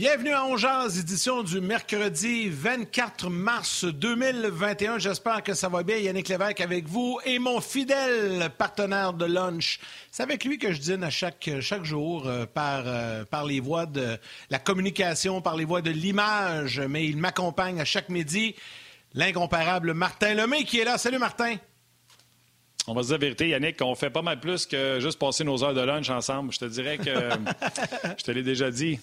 Bienvenue à Ongeaz, édition du mercredi 24 mars 2021. J'espère que ça va bien. Yannick Lévesque avec vous et mon fidèle partenaire de lunch. C'est avec lui que je dîne à chaque, chaque jour euh, par, euh, par les voies de la communication, par les voies de l'image, mais il m'accompagne à chaque midi. L'incomparable Martin Lemay qui est là. Salut Martin. On va se dire la vérité, Yannick, on fait pas mal plus que juste passer nos heures de lunch ensemble. Je te dirais que, je te l'ai déjà dit,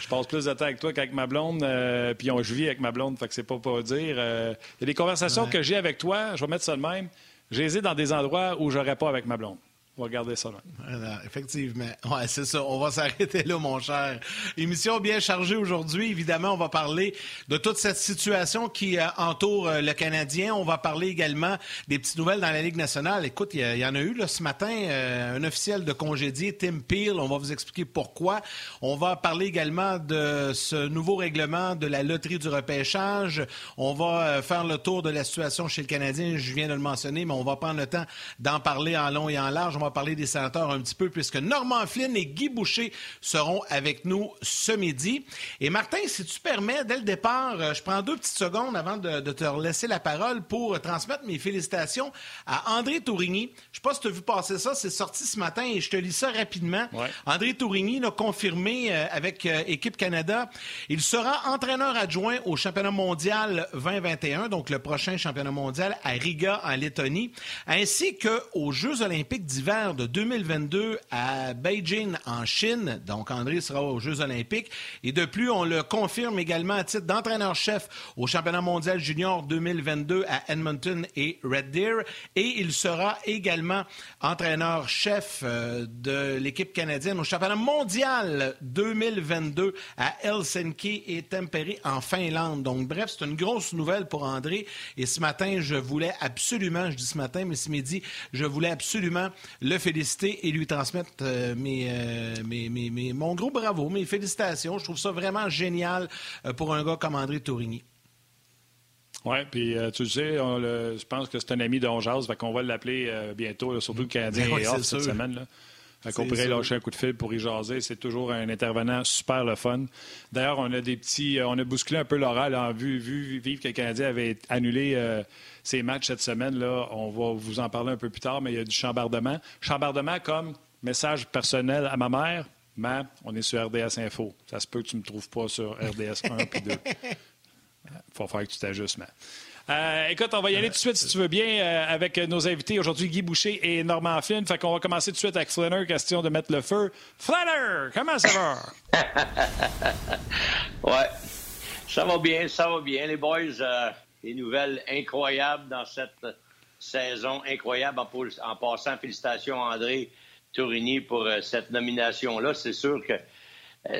je passe plus de temps avec toi qu'avec ma blonde, euh, puis on, je vis avec ma blonde, fait que c'est pas pour dire. Euh, il y a des conversations que j'ai avec toi, je vais mettre ça de même. J'ai dans des endroits où j'aurais pas avec ma blonde. On va regarder ça là. effectivement. Ouais, c'est ça. On va s'arrêter là, mon cher. Émission bien chargée aujourd'hui. Évidemment, on va parler de toute cette situation qui euh, entoure euh, le Canadien. On va parler également des petites nouvelles dans la Ligue nationale. Écoute, il y, en a eu là, ce matin euh, un officiel de congédié, Tim Peel. On va vous expliquer pourquoi. On va parler également de ce nouveau règlement de la loterie du repêchage. On va faire le tour de la situation chez le Canadien. Je viens de le mentionner, mais on va prendre le temps d'en parler en long et en large va parler des sénateurs un petit peu, puisque Normand Flynn et Guy Boucher seront avec nous ce midi. Et Martin, si tu permets, dès le départ, euh, je prends deux petites secondes avant de, te laisser la parole pour transmettre mes félicitations à André Tourigny. Je ne sais pas si tu as vu passer ça, c'est sorti ce matin et je te lis ça rapidement. André Tourigny l'a confirmé euh, avec euh, Équipe Canada. Il sera entraîneur adjoint au championnat mondial 2021, donc le prochain championnat mondial à Riga, en Lettonie, ainsi qu'aux Jeux olympiques d'hiver de 2022 à Beijing, en Chine. Donc, André sera aux Jeux olympiques. Et de plus, on le confirme également à titre d'entraîneur-chef au championnat mondial junior 2022 à Edmonton et Red Deer. Et il sera également entraîneur-chef euh, de l'équipe canadienne au championnat mondial 2022 à Helsinki et Tampere en Finlande. Donc, bref, c'est une grosse nouvelle pour André. Et ce matin, je voulais absolument, je dis ce matin, mais ce midi, je voulais absolument le féliciter et lui transmettre euh, euh, mes, mes, mon gros bravo, mes félicitations. Je trouve ça vraiment génial euh, pour un gars comme André Tourigny. Oui, puis tu le sais, je pense que c'est un ami d'Onjaz, qu'on va l'appeler bientôt, surtout le Canadien est off cette semaine. Là. Qu'on pourrait lâcher un coup de fil pour y jaser. C'est toujours un intervenant super le fun. D'ailleurs, on a des petits. on a bousculé un peu l'oral en vue, vu, vivre que le Canadien avait annulé ces matchs cette semaine. là, On va vous en parler un peu plus tard, mais il y a du chambardement. Chambardement comme message personnel à ma mère. Mais on est sur RDS Info. Ça se peut que tu ne me trouves pas sur RDS 1 puis 2. Il faut faire que tu t'ajustes, euh, écoute, on va y aller tout de suite, si tu veux bien, euh, avec nos invités aujourd'hui, Guy Boucher et Normand Flynn. Fait qu'on va commencer tout de suite avec Flanner, question de mettre le feu. Flanner, comment ça va? ouais, ça va bien, ça va bien. Les boys, euh, des nouvelles incroyables dans cette saison incroyable. En, passant, félicitations André Tourigny pour euh, cette nomination-là. C'est sûr que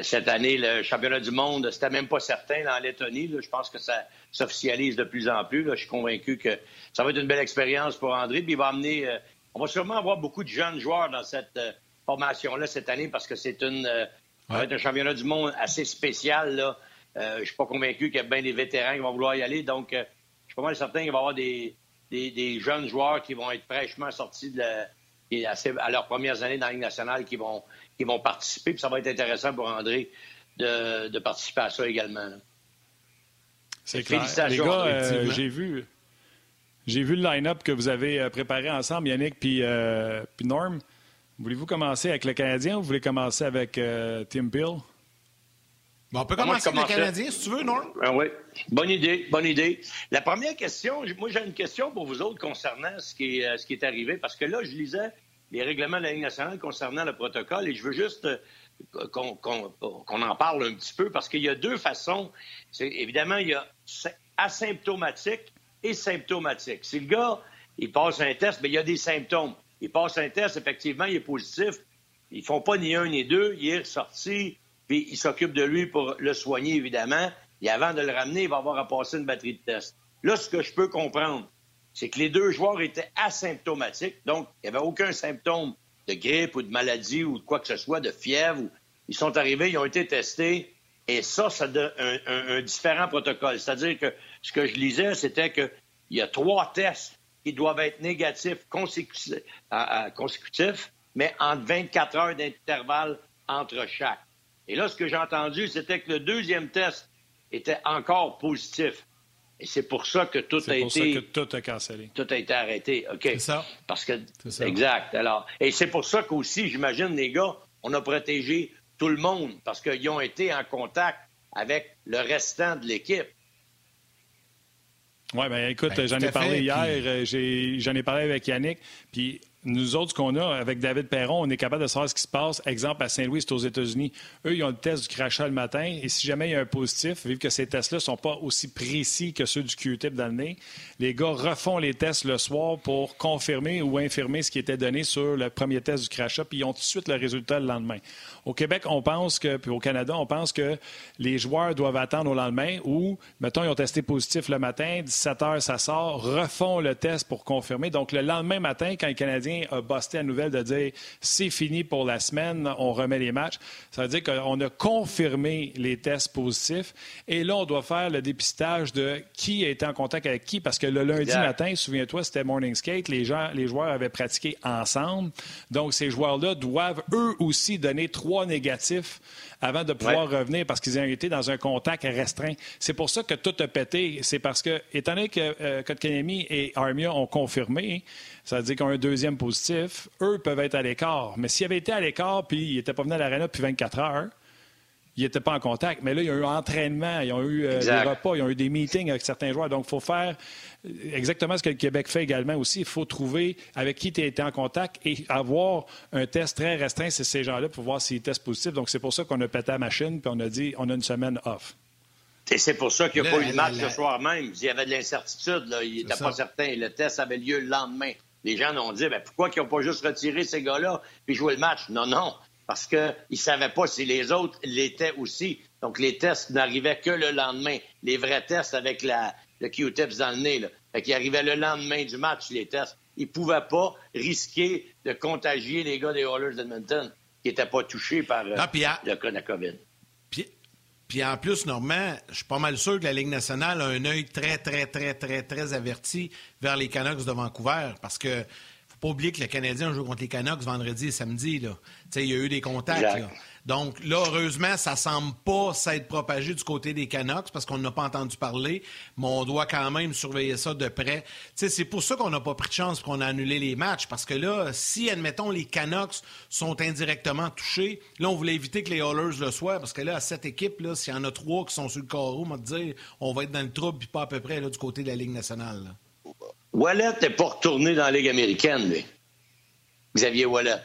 cette année, le championnat du monde, c'était même pas certain en Lettonie. Je pense que ça s'officialise de plus en plus. Je suis convaincu que ça va être une belle expérience pour André. Puis il va amener. Euh, on va sûrement avoir beaucoup de jeunes joueurs dans cette formation-là cette année parce que c'est une. va être un championnat du monde assez spécial. Là. je suis pas convaincu qu'il y a bien des vétérans qui vont vouloir y aller. Donc, suis pas mal certain qu'il va y avoir des, des, jeunes joueurs qui vont être fraîchement sortis de à, leurs premières années dans la Ligue nationale qui vont, qui vont participer. Puis ça va être intéressant pour André de, de participer à ça également. C'est clair. Les gars, euh, j'ai vu, j'ai vu le line-up que vous avez euh, préparé ensemble, Yannick puis, euh, puis Norm. Voulez-vous commencer avec le Canadien ou vous voulez commencer avec Tim Peel? on peut commencer avec le Canadien, si tu veux, non? Ah oui. Bonne idée, bonne idée. La première question, moi, j'ai une question pour vous autres concernant ce qui, est, ce qui est arrivé, parce que là, je lisais les règlements de la Ligue nationale concernant le protocole et je veux juste euh, qu'on en parle un petit peu, parce qu'il y a deux façons. Évidemment, il y a asymptomatique et symptomatique. Si le gars, il passe un test, mais il y a des symptômes. Il passe un test, effectivement, il est positif. Ils font pas ni un ni deux. Il est ressorti puis il s'occupe de lui pour le soigner, évidemment. Et avant de le ramener, il va avoir à passer une batterie de tests. Là, ce que je peux comprendre, c'est que les deux joueurs étaient asymptomatiques, donc il n'y avait aucun symptôme de grippe ou de maladie ou de quoi que ce soit, de fièvre. Ils sont arrivés, ils ont été testés, et ça, ça donne un, différent protocole. C'est-à-dire que ce que je lisais, c'était qu'il y a trois tests qui doivent être négatifs consécutifs, mais entre 24 heures d'intervalle entre chaque. Et là, ce que j'ai entendu, c'était que le deuxième test était encore positif. Et c'est pour ça que tout a été. C'est pour ça que tout a cancellé. Tout a été arrêté. OK. C'est ça. Parce que. Exact. Alors, et c'est pour ça qu'aussi, j'imagine, les gars, on a protégé tout le monde parce qu'ils ont été en contact avec le restant de l'équipe. Oui, bien écoute, ben, j'en ai parlé hier, euh, j'en ai parlé avec Yannick, puis nous autres, ce qu'on a avec David Perron, on est capable de savoir ce qui se passe. Exemple, à Saint-Louis, c'est aux États-Unis. Eux, ils ont le test du crachat le matin. Et si jamais il y a un positif, vu que ces tests-là ne sont pas aussi précis que ceux du Q-tip dans le nez, les gars refont les tests le soir pour confirmer ou infirmer ce qui était donné sur le premier test du crachat, puis ils ont tout de suite le résultat le lendemain. Au Québec, on pense que, puis au Canada, on pense que les joueurs doivent attendre au lendemain ou, mettons, ils ont testé positif le matin, 17 heures, ça sort, refont le test pour confirmer. Donc, le lendemain matin, quand les Canadiens a busté la nouvelle de dire c'est fini pour la semaine, on remet les matchs. Ça veut dire qu'on a confirmé les tests positifs et là, on doit faire le dépistage de qui a été en contact avec qui parce que le lundi matin, souviens-toi, c'était morning skate, les, gens, les joueurs avaient pratiqué ensemble. Donc, ces joueurs-là doivent eux aussi donner trois négatifs avant de pouvoir revenir parce qu'ils ont été dans un contact restreint. C'est pour ça que tout a pété. C'est parce que, étant donné que euh, et Armia ont confirmé, ça veut dire qu'ils ont un deuxième positif, eux peuvent être à l'écart. Mais s'ils avaient été à l'écart puis ils n'étaient pas venus à l'aréna depuis 24 heures, ils n'étaient pas en contact. Mais là, il y a eu un entraînement, ils ont eu euh, des repas, ils ont eu des meetings avec certains joueurs. Donc, il faut faire exactement ce que le Québec fait également aussi. Il faut trouver avec qui tu as été en contact et avoir un test très restreint sur ces gens-là pour voir s'ils testent positifs. Donc, c'est pour ça qu'on a pété la machine puis on a dit on a une semaine off. Et c'est pour ça qu'il n'y a pas eu de match ce soir même. Il y avait de l'incertitude. Il n'était pas certain. Le test avait lieu le lendemain. Les gens ont dit ben, pourquoi ils n'ont pas juste retiré ces gars-là puis joué le match? Non, non parce qu'ils ne savaient pas si les autres l'étaient aussi. Donc, les tests n'arrivaient que le lendemain. Les vrais tests avec la, le Q-tips dans le nez. Là. Fait qu'ils arrivaient le lendemain du match, les tests. Ils ne pouvaient pas risquer de contagier les gars des Oilers d'Edmonton qui n'étaient pas touchés par euh, le cas de COVID. Puis, en plus, Normand, je suis pas mal sûr que la Ligue nationale a un œil très, très, très, très, très averti vers les Canucks de Vancouver parce que pas oublier que le Canadien joue contre les Canucks vendredi et samedi. Là. Il y a eu des contacts. Donc là, heureusement, ça semble pas s'être propagé du côté des Canucks parce qu'on n'a pas entendu parler, mais on doit quand même surveiller ça de près. C'est pour ça qu'on n'a pas pris de chance qu'on a annulé les matchs parce que là, si, admettons, les Canucks sont indirectement touchés, là, on voulait éviter que les Oilers le soient parce que là, à cette équipe, s'il y en a trois qui sont sur le carreau, on va te dire, on va être dans le trouble puis pas à peu près là, du côté de la Ligue nationale. Wallet n'est pas retourné dans la Ligue américaine, lui. Xavier Wallet.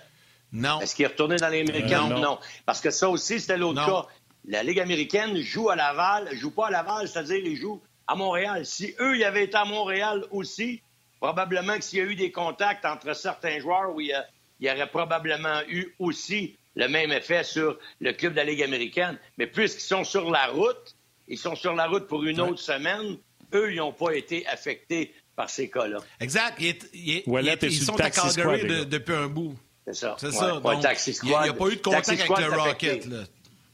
Non. Est-ce qu'il est retourné dans la Ligue américaine? non. Parce que ça aussi, c'était l'autre cas. La Ligue américaine joue à Laval, joue pas à Laval, c'est-à-dire ils jouent à Montréal. Si eux, ils avaient été à Montréal aussi, probablement que s'il y a eu des contacts entre certains joueurs, il y, aurait probablement eu aussi le même effet sur le club de la Ligue américaine. Mais puisqu'ils sont sur la route, ils sont sur la route pour une autre semaine, eux, ils n'ont pas été affectés par ces cas-là. Exact. ils sont à Calgary depuis un bout. C'est ça. C'est ça. il n'y a, pas eu de contact avec le Rocket. Là.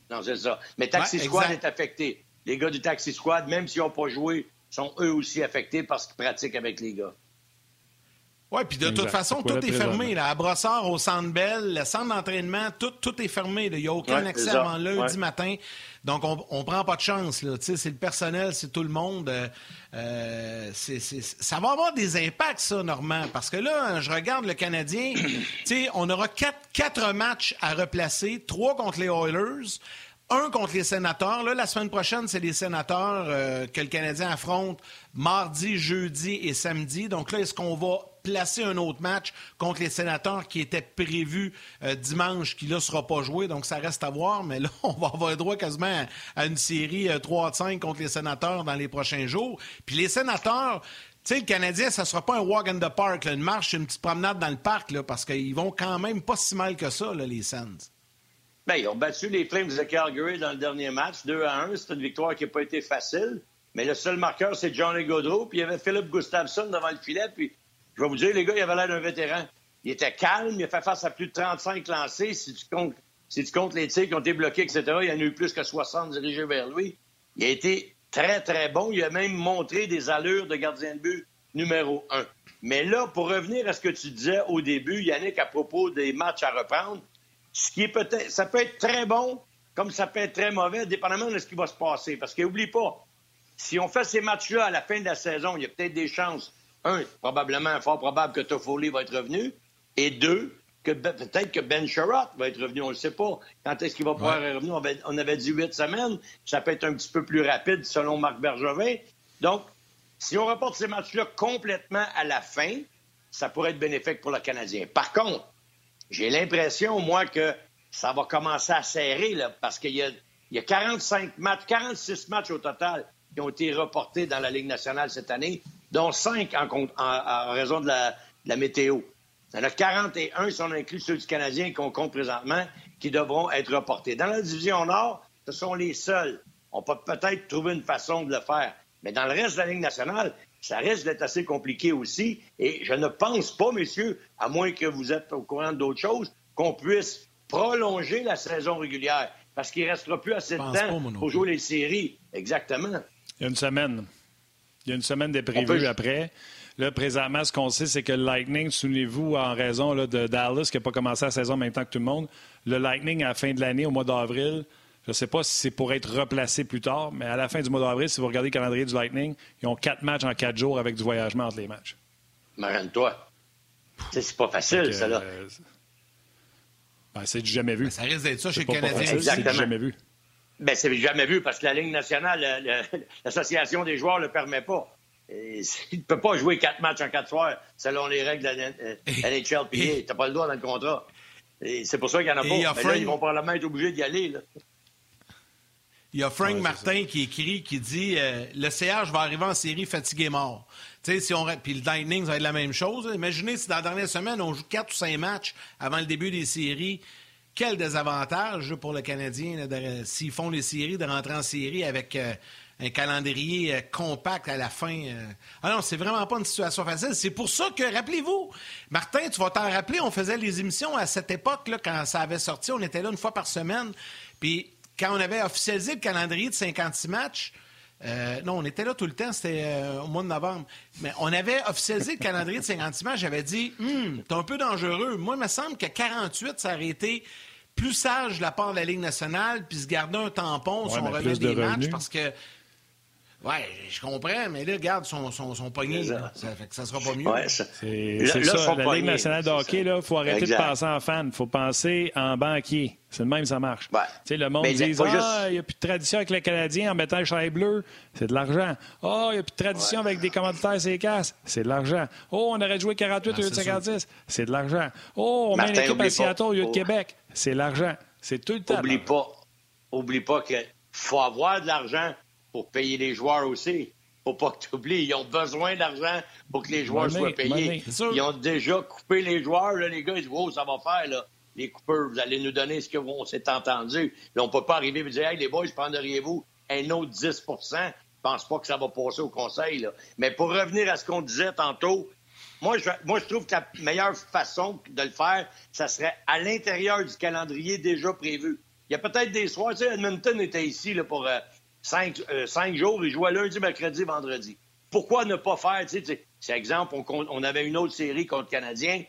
Non, c'est ça. Mais Taxi Squad est affecté. Les gars du Taxi Squad, même s'ils n'ont pas joué, sont eux aussi affectés parce qu'ils pratiquent avec les gars. Oui, puis de toute façon, tout est fermé. Là. À Brossard, au Centre Bell, le centre d'entraînement, tout, tout est fermé. Il n'y a aucun accès avant lundi matin. Donc, on ne prend pas de chance. C'est le personnel, c'est tout le monde. Euh, euh ça va avoir des impacts, ça, Normand. Parce que là, je regarde le Canadien. on aura quatre, quatre matchs à replacer, trois contre les Oilers un contre les sénateurs. Là, la semaine prochaine, c'est les sénateurs euh, que le Canadien affronte mardi, jeudi et samedi. Donc là, est-ce qu'on va placer un autre match contre les sénateurs qui était prévu euh, dimanche, qui là sera pas joué, donc ça reste à voir, mais là, on va avoir droit quasiment à, une série 3 euh, 5 contre les sénateurs dans les prochains jours. Puis les sénateurs, tu sais, le Canadien, ça sera pas un walk in the park, une marche, une petite promenade dans le parc, là, parce qu'ils vont quand même pas si mal que ça, les Sens. Bien, ils ont battu les Flames de Calgary dans le dernier match, 2 à 1. C'est une victoire qui n'a pas été facile. Mais le seul marqueur, c'est Johnny Gaudreau. Puis il y avait Philippe Gustafsson devant le filet. Puis je vais vous dire, les gars, il avait l'air d'un vétéran. Il était calme, il a fait face à plus de 35 lancés. Si tu comptes, si les tirs qui ont été bloqués, etc., il y en a eu plus que 60 dirigés vers lui. Il a été très, très bon. Il a même montré des allures de gardien de but numéro un. Mais là, pour revenir à ce que tu disais au début, Yannick, à propos des matchs à reprendre, ce qui est peut-être, ça peut être très bon comme ça peut être très mauvais, dépendamment de ce qui va se passer. Parce qu'oublie pas, si on fait ces matchs-là à la fin de la saison, il y a peut-être des chances. Un, probablement, fort probable que Toffoli va être revenu. Et deux, que peut-être que Ben Sherratt va être revenu, on ne le sait pas. Quand est-ce qu'il va pouvoir revenir? On avait, dit huit semaines. Ça peut être un petit peu plus rapide selon Marc Bergevin. Donc, si on reporte ces matchs-là complètement à la fin, ça pourrait être bénéfique pour le Canadien. Par contre, j'ai l'impression, moi, que ça va commencer à serrer, là, parce qu'il y a, y a 45 matchs, 46 matchs au total qui ont été reportés dans la Ligue nationale cette année, dont 5 en, raison de la, de la météo. Il y en a 41, si on inclut ceux du Canadien qu'on compte présentement, qui devront être reportés. Dans la division Nord, ce sont les seuls. On peut peut-être trouver une façon de le faire. Mais dans le reste de la Ligue nationale, ça risque d'être assez compliqué aussi. Et je ne pense pas, messieurs, à moins que vous êtes au courant d'autres choses, qu'on puisse prolonger la saison régulière. Parce qu'il ne restera plus assez de temps pour jouer les séries. Exactement. Il y a une semaine. Il y a une semaine de prévu après. Là, présentement, ce qu'on sait, c'est que le Lightning, souvenez-vous, en raison de Dallas, qui n'a pas commencé la saison en même temps que tout le monde, le Lightning, à la fin de l'année, au mois d'avril, je ne sais pas si c'est pour être replacé plus tard, mais à la fin du mois d'avril, si vous regardez le calendrier du Lightning, ils ont quatre matchs en quatre jours avec du voyagement entre les matchs. Marine-toi. C'est pas facile, ça, là. Euh, ben, c'est du jamais vu. Ben, ça risque d'être ça chez le Canadien. C'est du jamais vu. Ben, c'est jamais vu parce que la Ligue nationale, l'Association des joueurs ne le permet pas. il ne peut pas jouer quatre matchs en quatre soirs selon les règles de la NHLPA. Tu n'as pas le droit dans le contrat. C'est pour ça qu'il n'y en a pas. Mais là, ils vont probablement être obligés d'y aller. Il y a Frank Martin qui écrit, qui dit euh, Le CH va arriver en série fatigué mort. Si on... Puis le Lightning, ça va être la même chose. Imaginez si dans la dernière semaine, on joue quatre ou cinq matchs avant le début des séries quel désavantage pour le Canadien s'ils font les séries, de rentrer en série avec euh, un calendrier euh, compact à la fin. Euh. Ah non, c'est vraiment pas une situation facile. C'est pour ça que, rappelez-vous, Martin, tu vas t'en rappeler, on faisait les émissions à cette époque, là, quand ça avait sorti, on était là une fois par semaine. Puis quand on avait officialisé le calendrier de 56 matchs, non, on était là tout le temps, c'était au mois de novembre. Mais on avait officialisé le calendrier de 56 matchs. J'avais dit, hum, t'es un peu dangereux. Moi, il me semble que 48, ça aurait été plus sage de la part de la Ligue nationale, puis se garder un tampon sur on remet des matchs parce que. Oui, je comprends, mais là, regarde, son, son, son poignet, ça. fait que ça sera pas mieux. c'est ça. La Ligue nationale de hockey, il faut arrêter de penser en fan. Il faut penser en banquier. C'est le même, ça marche. Tu sais, le monde dit Ah, il n'y a plus de tradition avec les Canadiens en mettant le chandail bleu. C'est de l'argent. Ah, il n'y a plus de tradition avec des commanditaires et casses. C'est de l'argent. Oh, on aurait joué 48 au lieu de 56. C'est de l'argent. Oh, on met une équipe à Seattle au lieu de Québec c'est l'argent. C'est tout le temps. Oublie pas, oublie pas qu'il faut avoir de l'argent pour payer les joueurs aussi. Faut pas que tu oublies, ils ont besoin d'argent pour que les joueurs soient payés. Ils ont déjà coupé les joueurs, les gars, ils disent, oh, ça va faire, là. Les coupeurs, vous allez nous donner ce qu'on s'est entendu. Là, on peut pas arriver et dire, hey, les boys, prendriez-vous un autre 10% Je pense pas que ça va passer au conseil, là. Mais pour revenir à ce qu'on disait tantôt, moi je, moi, je trouve que la meilleure façon de le faire, ça serait à l'intérieur du calendrier déjà prévu. Il y a peut-être des soirs, tu sais, Edmonton était ici là, pour euh, cinq, euh, cinq, jours, il jouait lundi, mercredi, vendredi. Pourquoi ne pas faire, tu sais, c'est exemple, on, avait une autre série contre Canadien,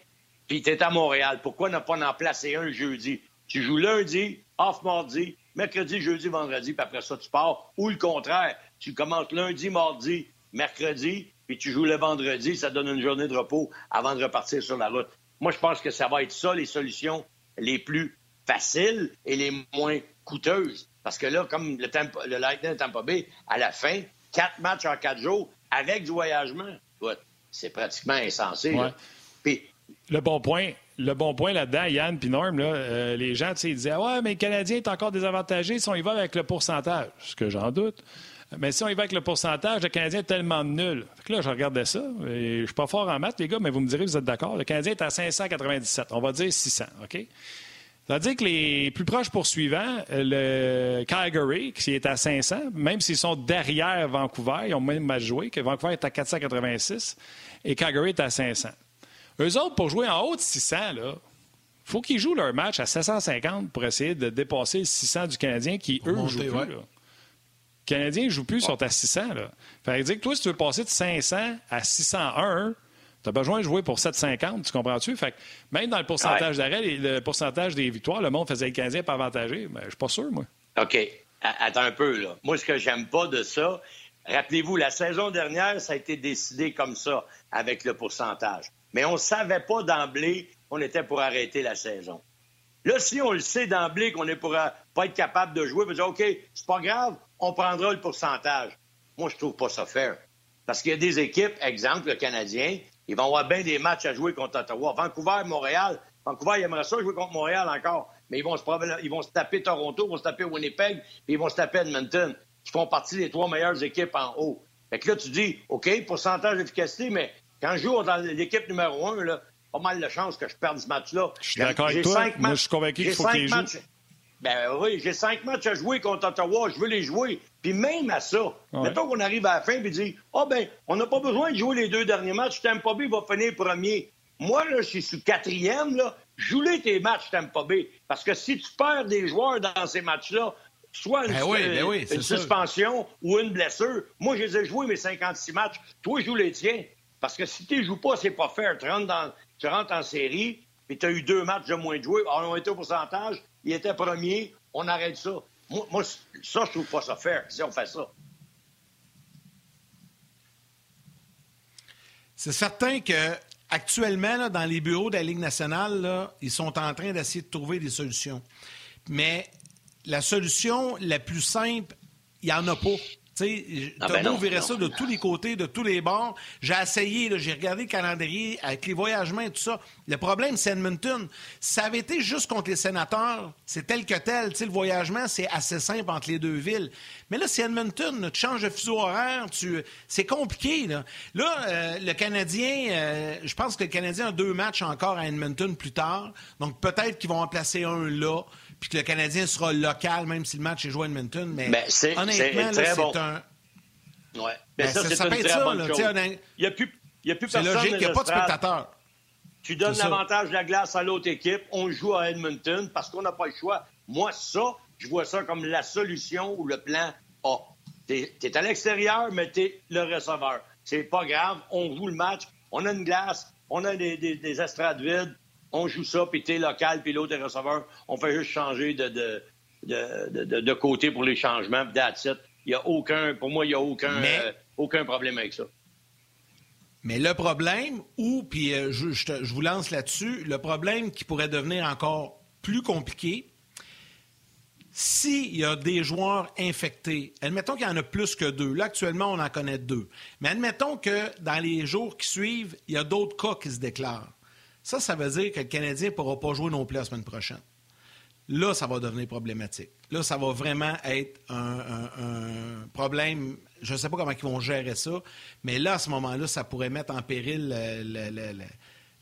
puis tu à Montréal. Pourquoi ne pas en placer un jeudi? Tu joues lundi, off mardi, mercredi, jeudi, vendredi, puis après ça, tu pars. Ou le contraire, tu commences lundi, mardi, mercredi, puis tu joues le vendredi, ça donne une journée de repos avant de repartir sur la route. Moi, je pense que ça va être ça, les solutions les plus faciles et les moins coûteuses. Parce que là, comme le, tempo, le Lightning Tampa Bay, à la fin, quatre matchs en quatre jours avec du voyagement, c'est pratiquement insensé. Le bon point, le bon point là-dedans, Yann puis Norm, euh, les gens disaient Ouais, mais le Canadien est encore désavantagé si on y va avec le pourcentage. Ce que j'en doute. Mais si on y va avec le pourcentage, le Canadien est tellement nul. là, je regardais ça. Et je suis pas fort en maths, les gars, mais vous me direz, vous êtes d'accord. Le Canadien est à 597. On va dire 600. OK? Ça veut dire que les plus proches poursuivants, le Calgary, qui est à 500, même s'ils sont derrière Vancouver, ils ont même mal joué, que Vancouver est à 486 et Calgary est à 500. Eux autres, pour jouer en haut de 600, il faut qu'ils jouent leur match à 750 pour essayer de dépasser le 600 du Canadien qui, eux, jouent plus. Canadiens ne jouent plus, ils sont à 600. Là. Fait dire que toi, si tu veux passer de 500 à 601, tu as besoin de jouer pour 750, tu comprends-tu? Fait même dans le pourcentage d'arrêt, le pourcentage des victoires, le monde faisait le Canadien pas avantagé. Mais je suis pas sûr, moi. OK. Attends un peu, là. Moi, ce que j'aime pas de ça, rappelez-vous, la saison dernière, ça a été décidé comme ça, avec le pourcentage. Mais on ne savait pas d'emblée qu'on était pour arrêter la saison. Là, si on le sait d'emblée qu'on ne pourra pas être capable de jouer, on dire OK, c'est pas grave, on prendra le pourcentage. Moi, je trouve pas ça fair. Parce qu'il y a des équipes, exemple, le Canadien, ils vont avoir bien des matchs à jouer contre Ottawa. Vancouver, Montréal. Vancouver, ils aimeraient ça jouer contre Montréal encore. Mais ils vont se, ils vont se taper Toronto, ils vont se taper Winnipeg, puis ils vont se taper Edmonton, qui font partie des trois meilleures équipes en haut. Fait que là, tu dis, OK, pourcentage d'efficacité, mais quand je joue dans l'équipe numéro un, là, pas mal de chances que je perde ce match-là. Je suis d'accord avec toi. Moi, je suis convaincu qu'il faut qu'il joue. Ben oui, j'ai cinq matchs à jouer contre Ottawa, je veux les jouer. Puis même à ça, mettons qu'on arrive à la fin et dit Ah oh ben, on n'a pas besoin de jouer les deux derniers matchs, Tampa Bay va finir premier. Moi, là, je suis sous quatrième, là, joue-les tes matchs Tampa Bay. Parce que si tu perds des joueurs dans ces matchs-là, soit une, ben ben une suspension ou une blessure, moi, je les ai joués mes 56 matchs. Toi, joue les tiens. Parce que si tu ne joues pas, c'est pas fair. Tu rentres, dans, tu rentres en série, puis tu as eu deux matchs de moins de jouer. Alors, on était au pourcentage, il était premier, on arrête ça. Moi, ça, je trouve pas ça fair si on fait ça. C'est certain que actuellement, dans les bureaux de la Ligue nationale, ils sont en train d'essayer de trouver des solutions. Mais la solution la plus simple, il n'y en a pas. Tu ah ben verrait ça de tous les côtés, de tous les bords. J'ai essayé, j'ai regardé le calendrier avec les voyagements et tout ça. Le problème, c'est Edmonton. ça avait été juste contre les sénateurs, c'est tel que tel. le voyagement, c'est assez simple entre les deux villes. Mais là, c'est Edmonton. Tu changes de fuseau horaire. Tu... C'est compliqué. Là, euh, le Canadien, euh, je pense que le Canadien a deux matchs encore à Edmonton plus tard. Donc, peut-être qu'ils vont en placer un là puis que le Canadien sera local, même si le match est joué à Edmonton. Mais ben, honnêtement, c'est un. Ouais. Ben, ça, une très bonne chose. Il n'y a plus, il y a plus personne. C'est logique, il n'y a pas de spectateurs. Tu donnes l'avantage de la glace à l'autre équipe, on joue à Edmonton parce qu'on n'a pas le choix. Moi, ça, je vois ça comme la solution ou le plan A. Tu es, à l'extérieur, mais tu es le receveur. C'est pas grave, on joue le match, on a une glace, on a des, des, des estrades vides, on joue ça, puis t'es local, puis l'autre est receveur. On fait juste changer de, de, de, de, côté pour les changements, puis that's Il y a aucun, pour moi, il n'y a aucun, euh, aucun problème avec ça. Mais le problème, ou, puis euh, je, je, vous lance là-dessus, le problème qui pourrait devenir encore plus compliqué, s'il y a des joueurs infectés, admettons qu'il y en a plus que deux. Là, actuellement, on en connaît deux. Mais admettons que dans les jours qui suivent, il y a d'autres cas qui se déclarent. Ça, ça veut dire que le Canadien ne pourra pas jouer non plus la semaine prochaine. Là, ça va devenir problématique. Là, ça va vraiment être un, problème. Je ne sais pas comment ils vont gérer ça, mais là, à ce moment-là, ça pourrait mettre en péril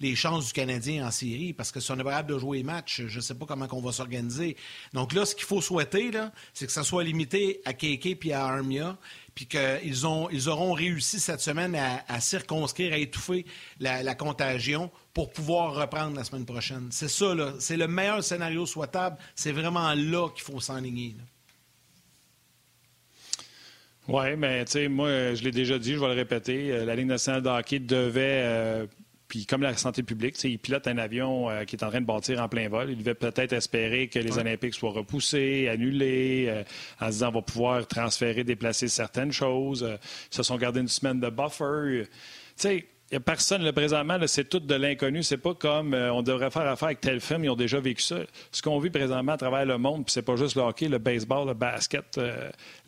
les chances du Canadien en série, parce que si on est capable de jouer les matchs, je ne sais pas comment on va s'organiser. Donc là, ce qu'il faut souhaiter, c'est que ça soit limité à KK et à Armia, puis qu'ils ils auront réussi cette semaine à, circonscrire, à étouffer la, contagion pour pouvoir reprendre la semaine prochaine. C'est ça, là. C'est le meilleur scénario souhaitable. C'est vraiment là qu'il faut s'enligner. Oui, mais tu sais, moi, je l'ai déjà dit, je vais le répéter. Euh, la Ligue nationale de devait euh, puis comme la santé publique, il pilote un avion euh, qui est en train de bâtir en plein vol. Il devait peut-être espérer que les Olympiques soient repoussés, annulés, euh, en se disant on va pouvoir transférer, déplacer certaines choses. Euh, ils se sont gardés une semaine de buffer. Tu sais, il n'y a personne, le présentement, c'est tout de l'inconnu. C'est pas comme on devrait faire affaire avec tel film, ils ont déjà vécu ça. Ce qu'on vit présentement à travers le monde, puis c'est pas juste le hockey, le baseball, le basket,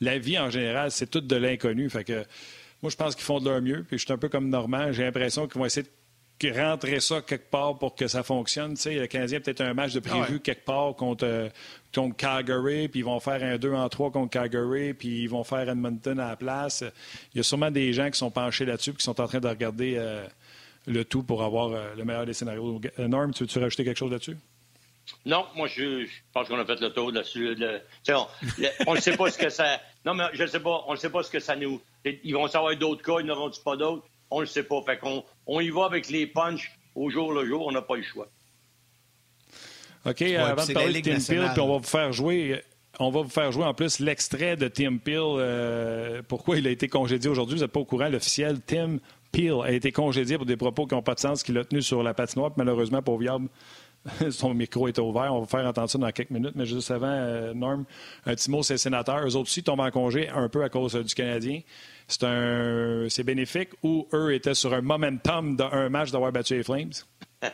la vie en général, c'est tout de l'inconnu. Fait que moi, je pense qu'ils font de leur mieux. Puis je suis un peu comme Normand. J'ai l'impression qu'ils vont essayer de rentrer ça quelque part pour que ça fonctionne. Tu sais, le Canadien a peut-être un match de prévu quelque part contre, contre Calgary, puis ils vont faire un 2 en 3 contre Calgary, puis ils vont faire Edmonton à la place. Il y a sûrement des gens qui sont penchés là-dessus qui sont en train de regarder euh, le tout pour avoir euh, le meilleur des scénarios. Euh, Norm, tu veux-tu rajouter quelque chose là-dessus? Non, moi, je, pense qu'on a fait le tour là-dessus. on ne sait pas ce que ça. Non, mais je ne sais pas. On ne sait pas ce que ça nous. Ils vont savoir d'autres cas, ils n'auront pas d'autres? On ne le sait pas. Fait qu'on on y va avec les punchs au jour le jour. On n'a pas le choix. OK, avant de parler de Tim Peel, puis on va vous faire jouer. On va vous faire jouer en plus l'extrait de Tim Peel. Euh, pourquoi il a été congédié aujourd'hui? Vous n'êtes pas au courant. L'officiel Tim Peel a été congédié pour des propos qui n'ont pas de sens qu'il a tenus sur la patinoire. malheureusement, pour Viable, Son micro est ouvert. On va faire entendre ça dans quelques minutes. Mais juste avant, euh, Norm, un petit mot, c'est sénateur. Eux autres aussi tombent en congé un peu à cause du Canadien. C'est un... c'est bénéfique ou eux étaient sur un momentum d'un match d'avoir battu les Flames?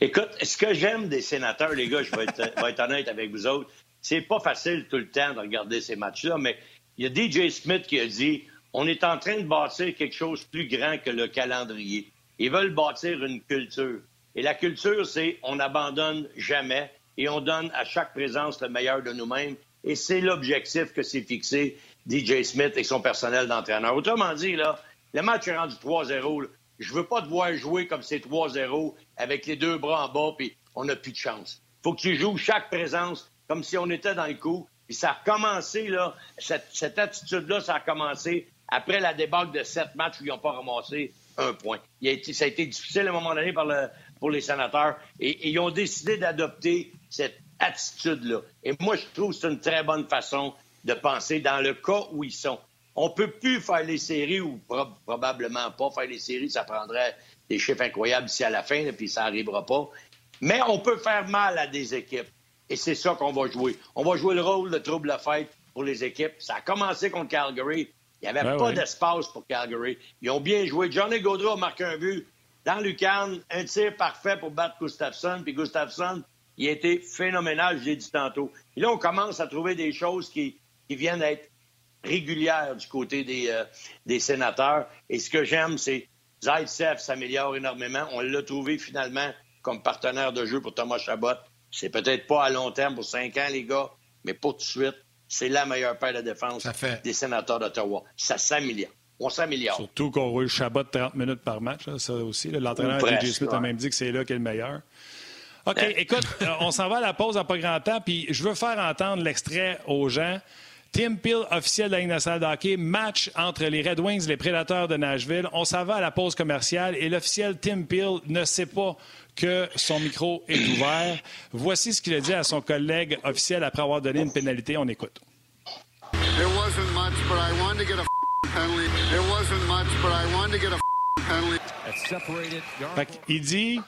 Écoute, ce que j'aime des sénateurs, les gars, je vais être, honnête avec vous autres, c'est pas facile tout le temps de regarder ces matchs-là, mais il y a DJ Smith qui a dit on est en train de bâtir quelque chose de plus grand que le calendrier. Ils veulent bâtir une culture. Et la culture, c'est on n'abandonne jamais et on donne à chaque présence le meilleur de nous-mêmes. Et c'est l'objectif que s'est fixé DJ Smith et son personnel d'entraîneur. Autrement dit, là, le match est rendu 3-0. Je veux pas te voir jouer comme c'est 3-0 avec les deux bras en bas puis on n'a plus de chance. faut que tu joues chaque présence comme si on était dans le coup. Puis ça a commencé, là, cette, attitude-là, ça a commencé après la débâcle de sept matchs où ils n'ont pas ramassé un point. ça a été difficile à un moment donné pour les sénateurs et, ils ont décidé d'adopter cette attitude-là. Et moi, je trouve que c'est une très bonne façon de penser dans le cas où ils sont. On peut plus faire les séries ou probablement pas faire les séries. Ça prendrait des chiffres incroyables ici à la fin, et puis ça n'arrivera pas. Mais on peut faire mal à des équipes. Et c'est ça qu'on va jouer. On va jouer le rôle de trouble à fête pour les équipes. Ça a commencé contre Calgary. Il n'y avait ben pas d'espace pour Calgary. Ils ont bien joué. Johnny Gaudreau a marqué un but dans Lucan, un tir parfait pour battre Gustafsson. Puis Gustafsson, il a été phénoménal, je l'ai dit tantôt. Et là, on commence à trouver des choses qui, viennent être régulières du côté des, euh, des sénateurs. Et ce que j'aime, c'est Zaitsev s'améliore énormément. On l'a trouvé finalement comme partenaire de jeu pour Thomas Chabot. C'est peut-être pas à long terme pour cinq ans, les gars, mais pas tout de suite c'est la meilleure paire de défense des sénateurs d'Ottawa. Ça s'améliore. On s'améliore. Surtout qu'on roule Chabot 30 minutes par match, ça aussi. L'entraîneur DJ Smith a même dit que c'est là qu'est le meilleur. OK, hein? écoute, euh, on s'en va à la pause en pas grand temps, puis je veux faire entendre l'extrait aux gens. Tim Peel, officiel de la Ligue nationale de hockey, match entre les Red Wings et les Prédateurs de Nashville. On s'en va à la pause commerciale et l'officiel Tim Peel ne sait pas que son micro est ouvert. Voici ce qu'il a dit à son collègue officiel après avoir donné une pénalité. On écoute. Il dit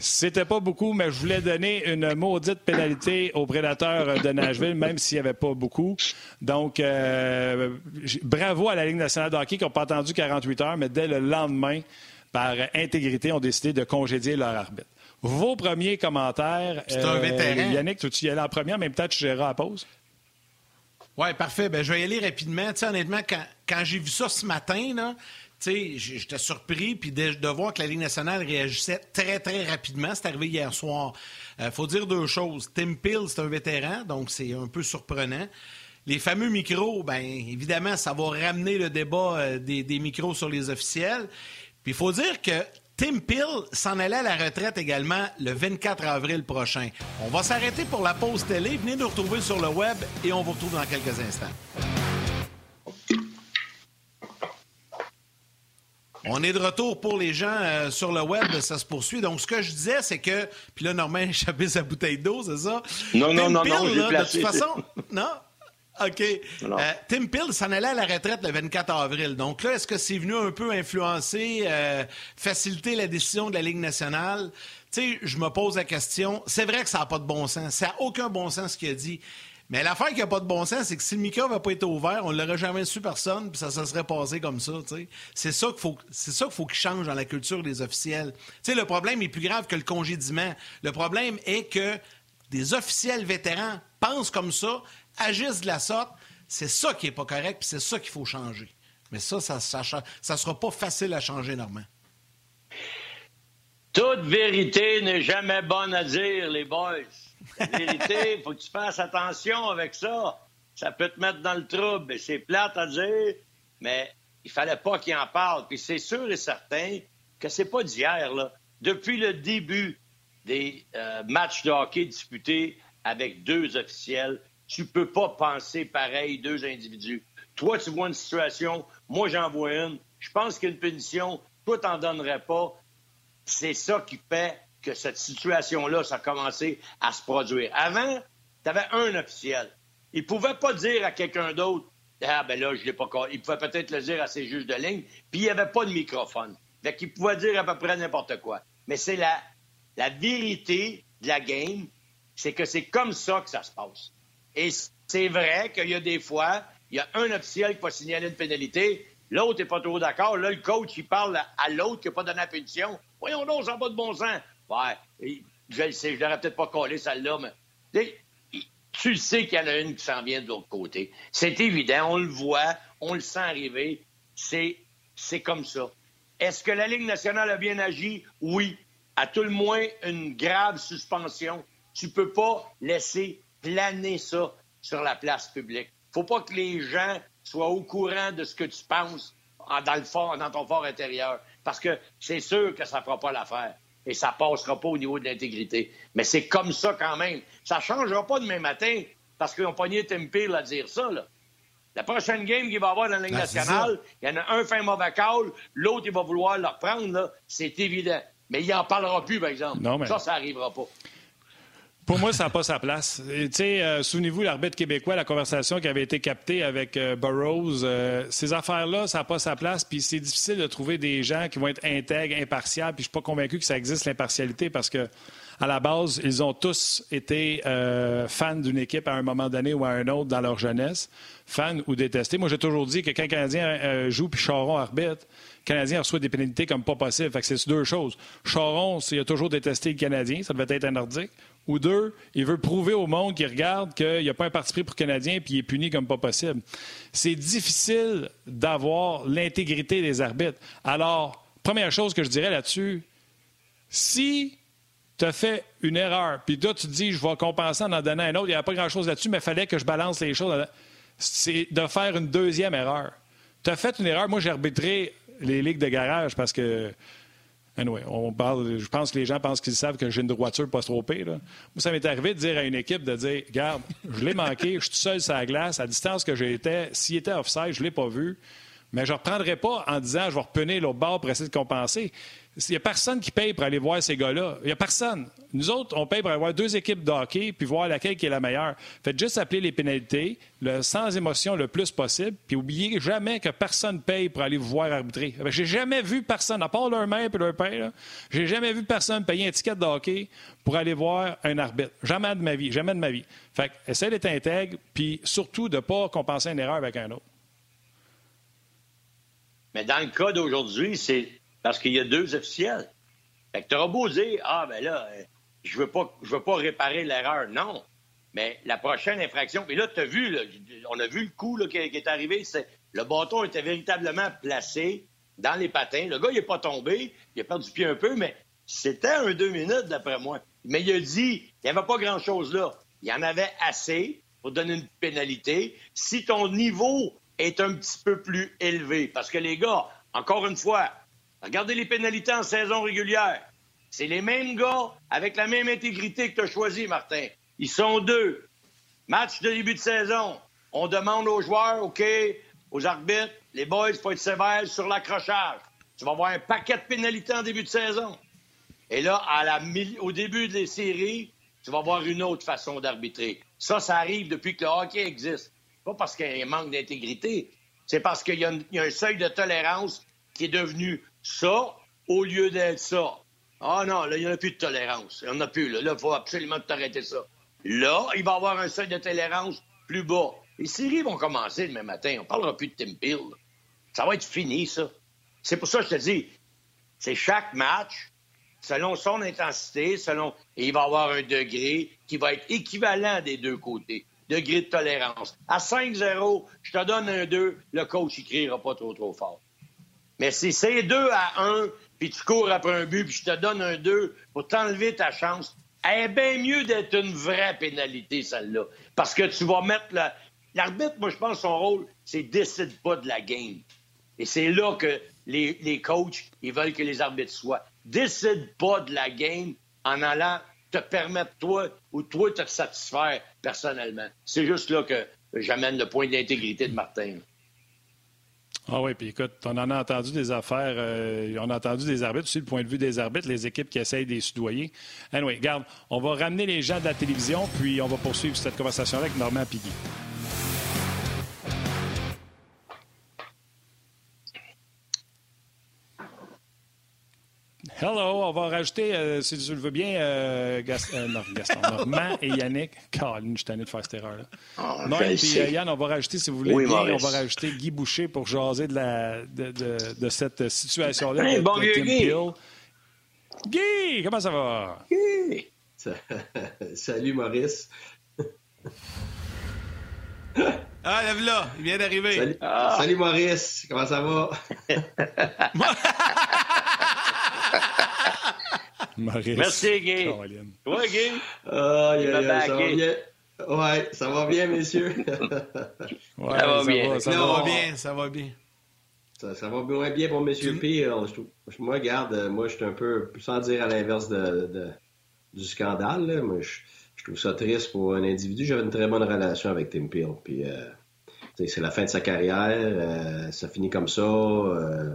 c'était pas beaucoup, mais je voulais donner une maudite pénalité aux prédateurs de Nashville, même s'il n'y avait pas beaucoup. Donc, euh, bravo à la Ligue nationale de hockey qui n'ont pas attendu 48 heures, mais dès le lendemain, par intégrité, ont décidé de congédier leur arbitre. Vos premiers commentaires. C'est un euh, vétéran. Yannick, tu y allais en première, mais peut-être tu géreras à pause? Oui, parfait. Ben, je vais y aller rapidement. honnêtement, quand, j'ai vu ça ce matin, là, j'étais surpris puis de, voir que la Ligue nationale réagissait très, très rapidement. C'est arrivé hier soir. Euh, faut dire deux choses. Tim Peel, c'est un vétéran, donc c'est un peu surprenant. Les fameux micros, bien évidemment, ça va ramener le débat euh, des, des, micros sur les officiels. Puis il faut dire que Tim Peel s'en allait à la retraite également le 24 avril prochain. On va s'arrêter pour la pause télé. Venez nous retrouver sur le web et on vous retrouve dans quelques instants. On est de retour pour les gens euh, sur le web, ça se poursuit. Donc, ce que je disais, c'est que. Puis là, Normand échappé sa bouteille d'eau, c'est ça? Non, non, non, non, De toute façon, non? OK. Euh, Tim Peel s'en allait à la retraite le 24 avril. Donc là, est-ce que c'est venu un peu influencer, euh, faciliter la décision de la Ligue nationale? Tu sais, je me pose la question. C'est vrai que ça n'a pas de bon sens. Ça n'a aucun bon sens ce qu'il a dit. Mais l'affaire qui n'a pas de bon sens, c'est que si le micro n'avait pas été ouvert, on ne l'aurait jamais su personne, puis ça se serait passé comme ça. C'est ça qu'il faut, c'est ça qu'il faut change dans la culture des officiels. le problème est plus grave que le congédiement. Le problème est que des officiels vétérans pensent comme ça, agissent de la sorte, c'est ça qui n'est pas correct, puis c'est ça qu'il faut changer. Mais ça, ça ne sera pas facile à changer, Normand. Toute vérité n'est jamais bonne à dire, les boys. Vérité, il faut que tu fasses attention avec ça. Ça peut te mettre dans le trouble. C'est plate à dire, mais il fallait pas qu'il en parle. Puis c'est sûr et certain que c'est pas d'hier. Depuis le début des euh, matchs de hockey disputés avec deux officiels, tu peux pas penser pareil, deux individus. Toi, tu vois une situation, moi, j'en vois une. Je pense qu'il y a une punition, toi, t'en donnerais pas. C'est ça qui fait que cette situation-là, ça a commencé à se produire. Avant, tu avais un officiel. Il pouvait pas dire à quelqu'un d'autre Ah, ben là, je l'ai pas. Il pouvait peut-être le dire à ses juges de ligne, puis il n'y avait pas de microphone. Fait qu'il pouvait dire à peu près n'importe quoi. Mais c'est la la vérité de la game, c'est que c'est comme ça que ça se passe. Et c'est vrai qu'il y a des fois, il y a un officiel qui va signaler une pénalité, l'autre n'est pas trop d'accord. Là, le coach, il parle à l'autre qui n'a pas donné la punition. Voyons donc, ça n'a pas de bon sens. Je le je l'aurais peut-être pas collé celle-là, mais tu sais qu'il y en a une qui s'en vient de l'autre côté. C'est évident, on le voit, on le sent arriver. C'est, comme ça. Est-ce que la Ligue nationale a bien agi? Oui. À tout le moins, une grave suspension. Tu ne peux pas laisser planer ça sur la place publique. faut pas que les gens soient au courant de ce que tu penses dans, le dans ton fort intérieur. Parce que c'est sûr que ça ne fera pas l'affaire et ça passera pas au niveau de l'intégrité. Mais c'est comme ça quand même. Ça ne changera pas demain matin parce qu'ils ont pogné Tim Peel à dire ça. La prochaine game qu'il va y avoir dans la Ligue ben, nationale, il y en a un fait un mauvais call, l'autre, il va vouloir le reprendre. C'est évident. Mais il n'en parlera plus, par exemple. Ça, ça n'arrivera pas. Pour moi, ça n'a pas sa place. Euh, souvenez-vous, l'arbitre québécois, la conversation qui avait été captée avec euh, Burroughs, euh, ces affaires-là, ça n'a pas sa place. Puis c'est difficile de trouver des gens qui vont être intègres, impartials. Puis je suis pas convaincu que ça existe l'impartialité parce que à la base, ils ont tous été fans d'une équipe à un moment donné ou à un autre dans leur jeunesse, fans ou détestés. Moi, j'ai toujours dit que quand un Canadien joue puis Charon arbitre, le Canadien reçoit des pénalités comme pas possible. Fait que c'est deux choses. Charon, il a toujours détesté le Canadien, ça devait être un nordique ou deux, il veut prouver au monde qui regarde qu'il n'y a pas un parti pris pour Canadien puis il est puni comme pas possible. C'est difficile d'avoir l'intégrité des arbitres. Alors, première chose que je dirais là-dessus, si tu as fait une erreur, puis toi, tu te dis, je vais compenser en en donnant un autre, il n'y a pas grand-chose là-dessus, mais il fallait que je balance les choses. C'est de faire une deuxième erreur. Tu as fait une erreur. Moi, j'ai arbitré les ligues de garage parce que je pense que les gens pensent qu'ils savent que j'ai une droiture pas trop pire. Moi, ça m'est arrivé de dire à une équipe de dire Regarde, je l'ai manqué, je suis tout seul sur la glace, à distance que j'étais. S'il était offside, je ne l'ai pas vu. Mais je ne reprendrai pas en disant je vais repener l'autre bord pour essayer de compenser. Il n'y a personne qui paye pour aller voir ces gars-là. Il n'y a personne. Nous autres, on paye pour aller voir deux équipes de hockey puis voir laquelle qui est la meilleure. Faites juste appeler les pénalités, sans émotion le plus possible, puis oubliez jamais que personne paye pour aller vous voir arbitrer. J'ai jamais vu personne, à part leur mère et leur père, j'ai jamais vu personne payer un ticket de hockey pour aller voir un arbitre. Jamais de ma vie. Jamais de ma vie. Fait que, d'être intègre, puis surtout de ne pas compenser une erreur avec un autre. Mais dans le cas d'aujourd'hui, c'est parce qu'il y a deux officiels. Fait que tu auras beau dire, ah, ben là, euh, je veux pas, je veux pas réparer l'erreur. Non. Mais la prochaine infraction, et là, tu as vu, on a vu le coup qui, est arrivé, c'est le bâton était véritablement placé dans les patins. Le gars, il n'est pas tombé, il a perdu pied un peu, mais c'était un deux minutes, d'après moi. Mais il a dit, il n'y avait pas grand-chose là. Il y en avait assez pour donner une pénalité. Si ton niveau est un petit peu plus élevé, parce que les gars, encore une fois, Regardez les pénalités en saison régulière. C'est les mêmes gars avec la même intégrité que tu as choisi, Martin. Ils sont deux. Match de début de saison. On demande aux joueurs, OK, aux arbitres, les boys, il faut être sévères sur l'accrochage. Tu vas avoir un paquet de pénalités en début de saison. Et là, au début des séries, tu vas avoir une autre façon d'arbitrer. Ça, ça arrive depuis que le hockey existe. Pas parce qu'il y a un manque d'intégrité. C'est parce qu'il y, a un seuil de tolérance qui est devenu ça au lieu d'être ça. Ah non, là, il n'y en a plus de tolérance. Il n'y en a plus. Là, il faut absolument t'arrêter ça. Là, il va y avoir un seuil de tolérance plus bas. Les séries vont commencer demain matin. On ne parlera plus de Tim Peel. Ça va être fini, ça. C'est pour ça que je te dis, c'est chaque match, selon son intensité, selon. Et il va y avoir un degré qui va être équivalent des deux côtés. Degré de tolérance. À 5-0, je te donne un 2, le coach, il criera pas trop, trop fort. Mais si c'est 2 à 1, puis tu cours après un but, puis je te donne un 2 pour t'enlever ta chance, elle est bien mieux d'être une vraie pénalité, celle-là. Parce que tu vas mettre la... L'arbitre, moi, je pense son rôle, c'est décide pas de la game. Et c'est là que les, les coachs, ils veulent que les arbitres soient. Décide pas de la game en allant te permettre, toi, ou toi, te satisfaire personnellement. C'est juste là que j'amène le point d'intégrité de Martin. Ah oui, puis écoute, on en a entendu des affaires, euh, on a entendu des arbitres, aussi le point de vue des arbitres, les équipes qui essayent de les soudoyer. Anyway, regarde, on va ramener les gens de la télévision, puis on va poursuivre cette conversation avec Normand Piggy. Hello, on va rajouter, euh, si tu le veux bien, euh, Gaston, euh, Gaston Normand et Yannick. Caroline, je suis tanné de faire cette erreur-là. Oh, non, et puis Yann, on va rajouter, si vous voulez bien, on va rajouter Guy Boucher pour jaser de, la, de, de, de cette situation-là. Hey, bon vieux Guy. Guy, comment ça va? Guy! Salut, Maurice. Ah, lève-là, il vient d'arriver. Salut. Ah. Salut. Maurice, comment ça va? Maurice. Merci, Guy. Ouais, Guy. Oh, yeah, yeah, ça va bien? Ouais, ça va bien, messieurs. ouais, ça va bien. ça, va bien, ça va bien. Ça, va bien, bien pour M. Peel. moi, regarde, moi, je suis un peu, sans dire à l'inverse de, de, du scandale, là, moi, je, je, trouve ça triste pour un individu. J'avais une très bonne relation avec Tim Peel. Puis, euh, c'est la fin de sa carrière. Euh, ça finit comme ça. Euh,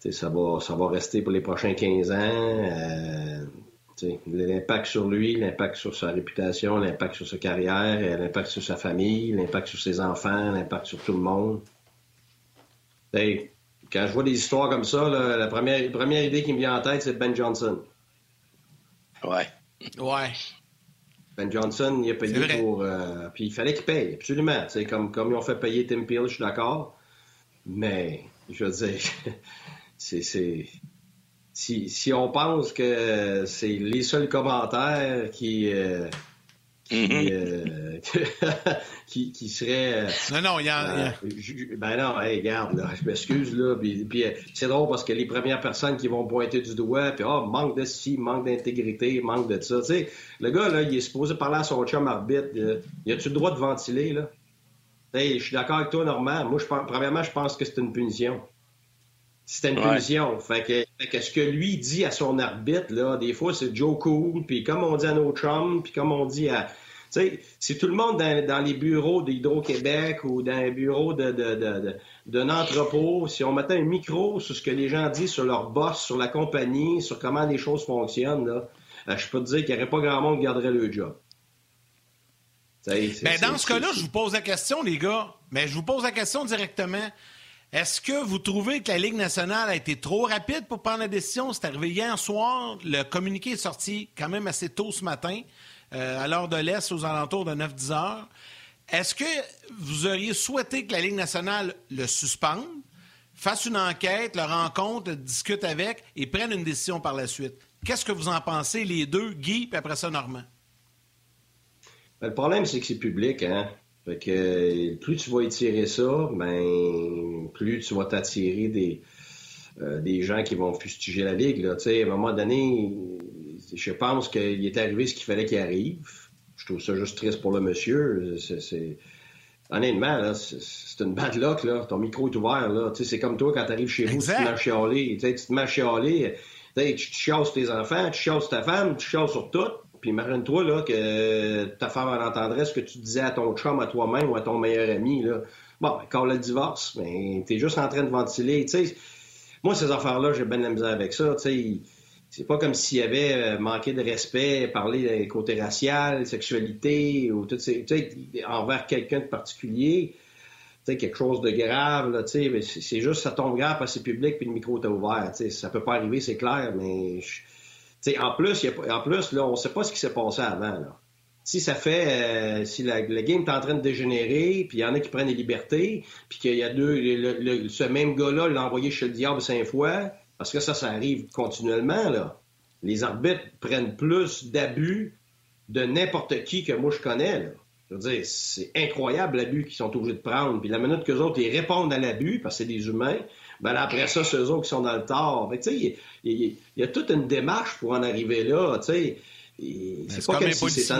ça va, ça va rester pour les prochains 15 ans. Euh, l'impact sur lui, l'impact sur sa réputation, l'impact sur sa carrière, l'impact sur sa famille, l'impact sur ses enfants, l'impact sur tout le monde. quand je vois des histoires comme ça, la, première, première idée qui me vient en tête, c'est Ben Johnson. Ouais. Ouais. Ben Johnson, il a payé pour. Euh, puis il fallait qu'il paye, absolument. comme, comme ils ont fait payer Tim Peel, je suis d'accord. Mais, je veux dire, c'est, si, si on pense que c'est les seuls commentaires qui, euh, mm-hmm. euh, qui, qui, seraient. Euh, non, non, il y a. ben non, hey, regarde, je m'excuse, là. Puis, c'est drôle parce que les premières personnes qui vont pointer du doigt, puis oh, manque de ci, manque d'intégrité, manque de ça. Tu sais, le gars, là, il est supposé parler à son chum arbitre. Il a-tu le droit de ventiler, là? Hey, je suis d'accord avec toi, Normand. Moi, je pense, premièrement, je pense que c'est une punition. C'était une punition. Fait que, ce que lui dit à son arbitre, là, des fois, c'est Joe Cool, puis comme on dit à nos chums, puis comme on dit à... Tu sais, si tout le monde dans, les bureaux d'Hydro-Québec ou dans les bureaux d'un de, de, entrepôt, si on mettait un micro sur ce que les gens disent sur leur boss, sur la compagnie, sur comment les choses fonctionnent, là, euh, je peux te dire qu'il n'y aurait pas grand monde qui garderait le job. Mais ben, dans ce cas-là, je vous pose la question, les gars. Mais je vous pose la question directement. Est-ce que vous trouvez que la Ligue nationale a été trop rapide pour prendre la décision? C'est arrivé hier soir. Le communiqué est sorti quand même assez tôt ce matin, euh, à l'heure de l'Est, aux alentours de 9-10 heures. Est-ce que vous auriez souhaité que la Ligue nationale le suspende, fasse une enquête, le rencontre, le discute avec et prenne une décision par la suite? Qu'est-ce que vous en pensez, les deux, Guy, puis après ça, Normand? Ben, le problème, c'est que c'est public, hein? Fait que plus tu vas étirer ça, ben plus tu vas t'attirer des, euh, des gens qui vont fustiger la Ligue. Là. à un moment donné, je pense qu'il est arrivé ce qu'il fallait qu'il arrive. Je trouve ça juste triste pour le monsieur. C'est, Honnêtement, c'est une bad luck. Là. Ton micro est ouvert. Là. C'est comme toi quand tu arrives chez vous, tu te mets à chialer. Tu te mets à chialer. Tu chiales tes enfants, tu chiales ta femme, tu chiales sur tout. Puis imagine-toi là, que ta femme en entendrait ce que tu disais à ton chum, à toi-même ou à ton meilleur ami. Là. Bon, ben, quand le divorce, mais t'es juste en train de ventiler. sais, moi, ces affaires-là, j'ai bien de la misère avec ça. C'est pas comme s'il y avait euh, manqué de respect, parler des côtés racial, sexualité, ou tout ces, envers quelqu'un de particulier. quelque chose de grave, c'est juste ça tombe grave parce que c'est public puis le micro est ouvert. Ça peut pas arriver, c'est clair, mais en plus, plus là, on ne sait pas ce qui s'est passé avant. Si ça fait, euh, si la, game est en train de dégénérer, puis il y en a qui prennent des libertés, puis qu'il y a deux, ce même gars-là l'a envoyé chez le diable cinq fois, parce que ça, ça arrive continuellement. Les arbitres prennent plus d'abus de n'importe qui que moi je connais, c'est incroyable l'abus qu'ils sont obligés de prendre. Puis la minute que autres, ils répondent à l'abus, parce que c'est des humains, ben après ça, c'est eux autres qui sont dans le tort. tu sais, il, y, a toute une démarche pour en arriver là, tu sais. C'est pas comme, si c'est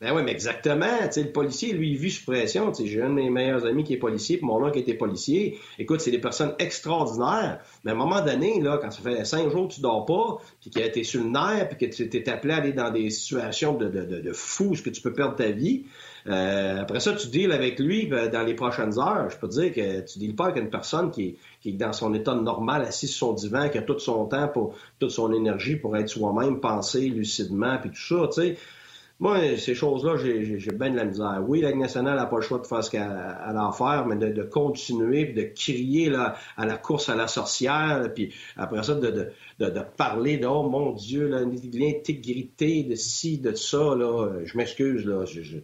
ben oui, mais exactement. sais, le policier, lui, il vit sous pression. J'ai un de mes meilleurs amis qui est policier, puis mon oncle qui était policier. Écoute, c'est des personnes extraordinaires. Mais à un moment donné, là, quand ça fait cinq jours que tu dors pas, puis que tu es sur le nerf, puis que tu t'es appelé à aller dans des situations de, de, de, de fou, ce que tu peux perdre ta vie, euh, après ça, tu deals avec lui ben, dans les prochaines heures. Je peux te dire que tu deals pas avec une personne qui, est dans son état normal, assis sur son divan, qui a tout son temps, pour toute son énergie pour être soi-même, penser lucidement, puis tout ça, tu sais. moi, ces choses-là, j'ai bien de la misère. Oui, la nationale n'a pas le choix de faire ce qu'elle a à faire, mais de, continuer, de crier là, à la course à la sorcière, puis après ça, de, de, parler de, oh mon Dieu, l'intégrité de ci, de ça, là, je m'excuse, là, je,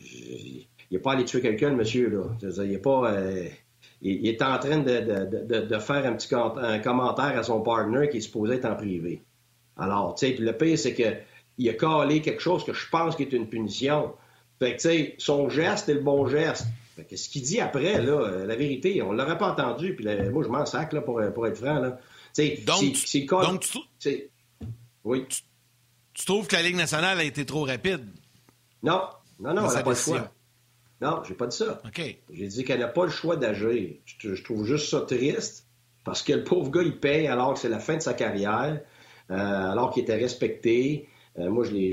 il n'est pas allé tuer quelqu'un, le monsieur, là. Il est pas... Euh, il, est en train de, faire un petit un commentaire à son partner qui est supposé être en privé. Alors, tu sais, le pire, c'est que il a calé quelque chose que je pense qui est une punition. Fait que, tu sais, son geste est le bon geste. Fait que ce qu'il dit après, là, euh, la vérité, on ne l'aurait pas entendu, puis moi, je m'en sac, là, pour, pour être franc, là. donc, si, donc tu, oui. Tu, trouves que la Ligue nationale a été trop rapide? Non, non, non, elle n'a pas le choix. Non, j'ai pas dit ça. J'ai dit qu'elle n'a pas le choix d'agir. Je, trouve juste ça triste parce que le pauvre gars, il paye alors que c'est la fin de sa carrière, euh, alors qu'il était respecté. Euh, moi, j'ai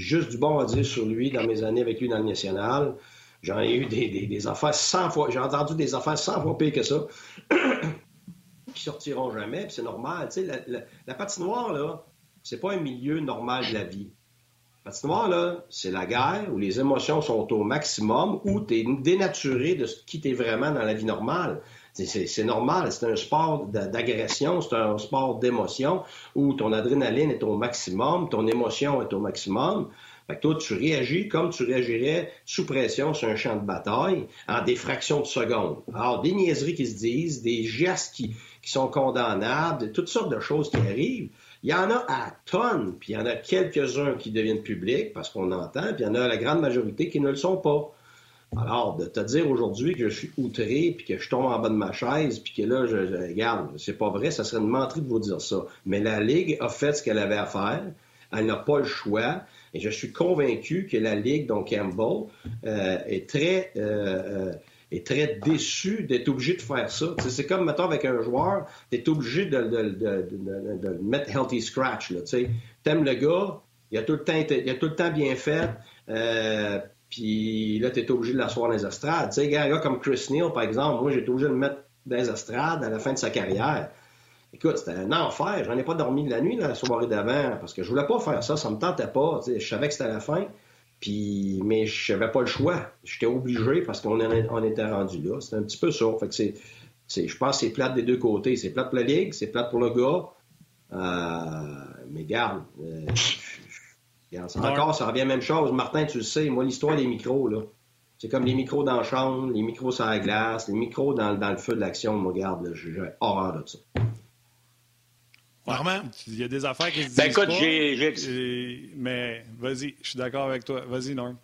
juste du bon à dire sur lui dans mes années avec lui dans le national. J'en ai eu des, affaires 100 fois, j'ai entendu des affaires 100 fois pires que ça, qui sortiront jamais, c'est normal. Tu sais, la, la, patinoire, là, c'est pas un milieu normal de la vie. Patinoire, là, c'est la guerre où les émotions sont au maximum, où tu es dénaturé de ce qui t'es vraiment dans la vie normale. C'est normal, c'est un sport d'agression, c'est un sport d'émotion où ton adrénaline est au maximum, ton émotion est au maximum. Fait que toi, tu réagis comme tu réagirais sous pression sur un champ de bataille en des fractions de secondes. Alors, des niaiseries qui se disent, des gestes qui, qui sont condamnables, toutes sortes de choses qui arrivent. Il y en a à tonnes, puis il y en a quelques-uns qui deviennent publics parce qu'on entend, puis il y en a la grande majorité qui ne le sont pas. Alors, de te dire aujourd'hui que je suis outré, puis que je tombe en bas de ma chaise, puis que là, je, regarde, c'est pas vrai, ça serait une menterie de vous dire ça. Mais la Ligue a fait ce qu'elle avait à faire. Elle n'a pas le choix. Et je suis convaincu que la Ligue, donc Campbell, euh, est très... Euh, euh, est très déçu d'être obligé de faire ça. C'est comme, mettons, avec un joueur, tu es obligé de, le mettre healthy scratch. Tu aimes le gars, il a, tout le temps, il a tout le temps bien fait, euh, puis là, tu es obligé de l'asseoir dans les estrades. Tu sais, un gars comme Chris Neal, par exemple, moi, j'ai été obligé de le mettre dans les estrades à la fin de sa carrière. Écoute, c'était un enfer. J'en ai pas dormi de la nuit, la soirée d'avant, parce que je voulais pas faire ça. Ça me tentait pas. Je savais que c'était la fin. Puis, mais je n'avais pas le choix. J'étais obligé parce qu'on on était rendu là. C'était un petit peu ça. Fait que c'est, je pense que c'est plate des deux côtés. C'est plate pour la Ligue, c'est plate pour le gars. Euh, mais garde, euh, encore, ça revient à la même chose. Martin, tu le sais, moi, l'histoire des micros, là, c'est comme les micros dans la chambre, les micros sur la glace, les micros dans, le feu de l'action. Moi, garde, j'ai horreur de ça. Il y a des affaires qui se ben, disent écoute, j'ai... Mais vas-y, je suis d'accord avec toi. Vas-y, Norm.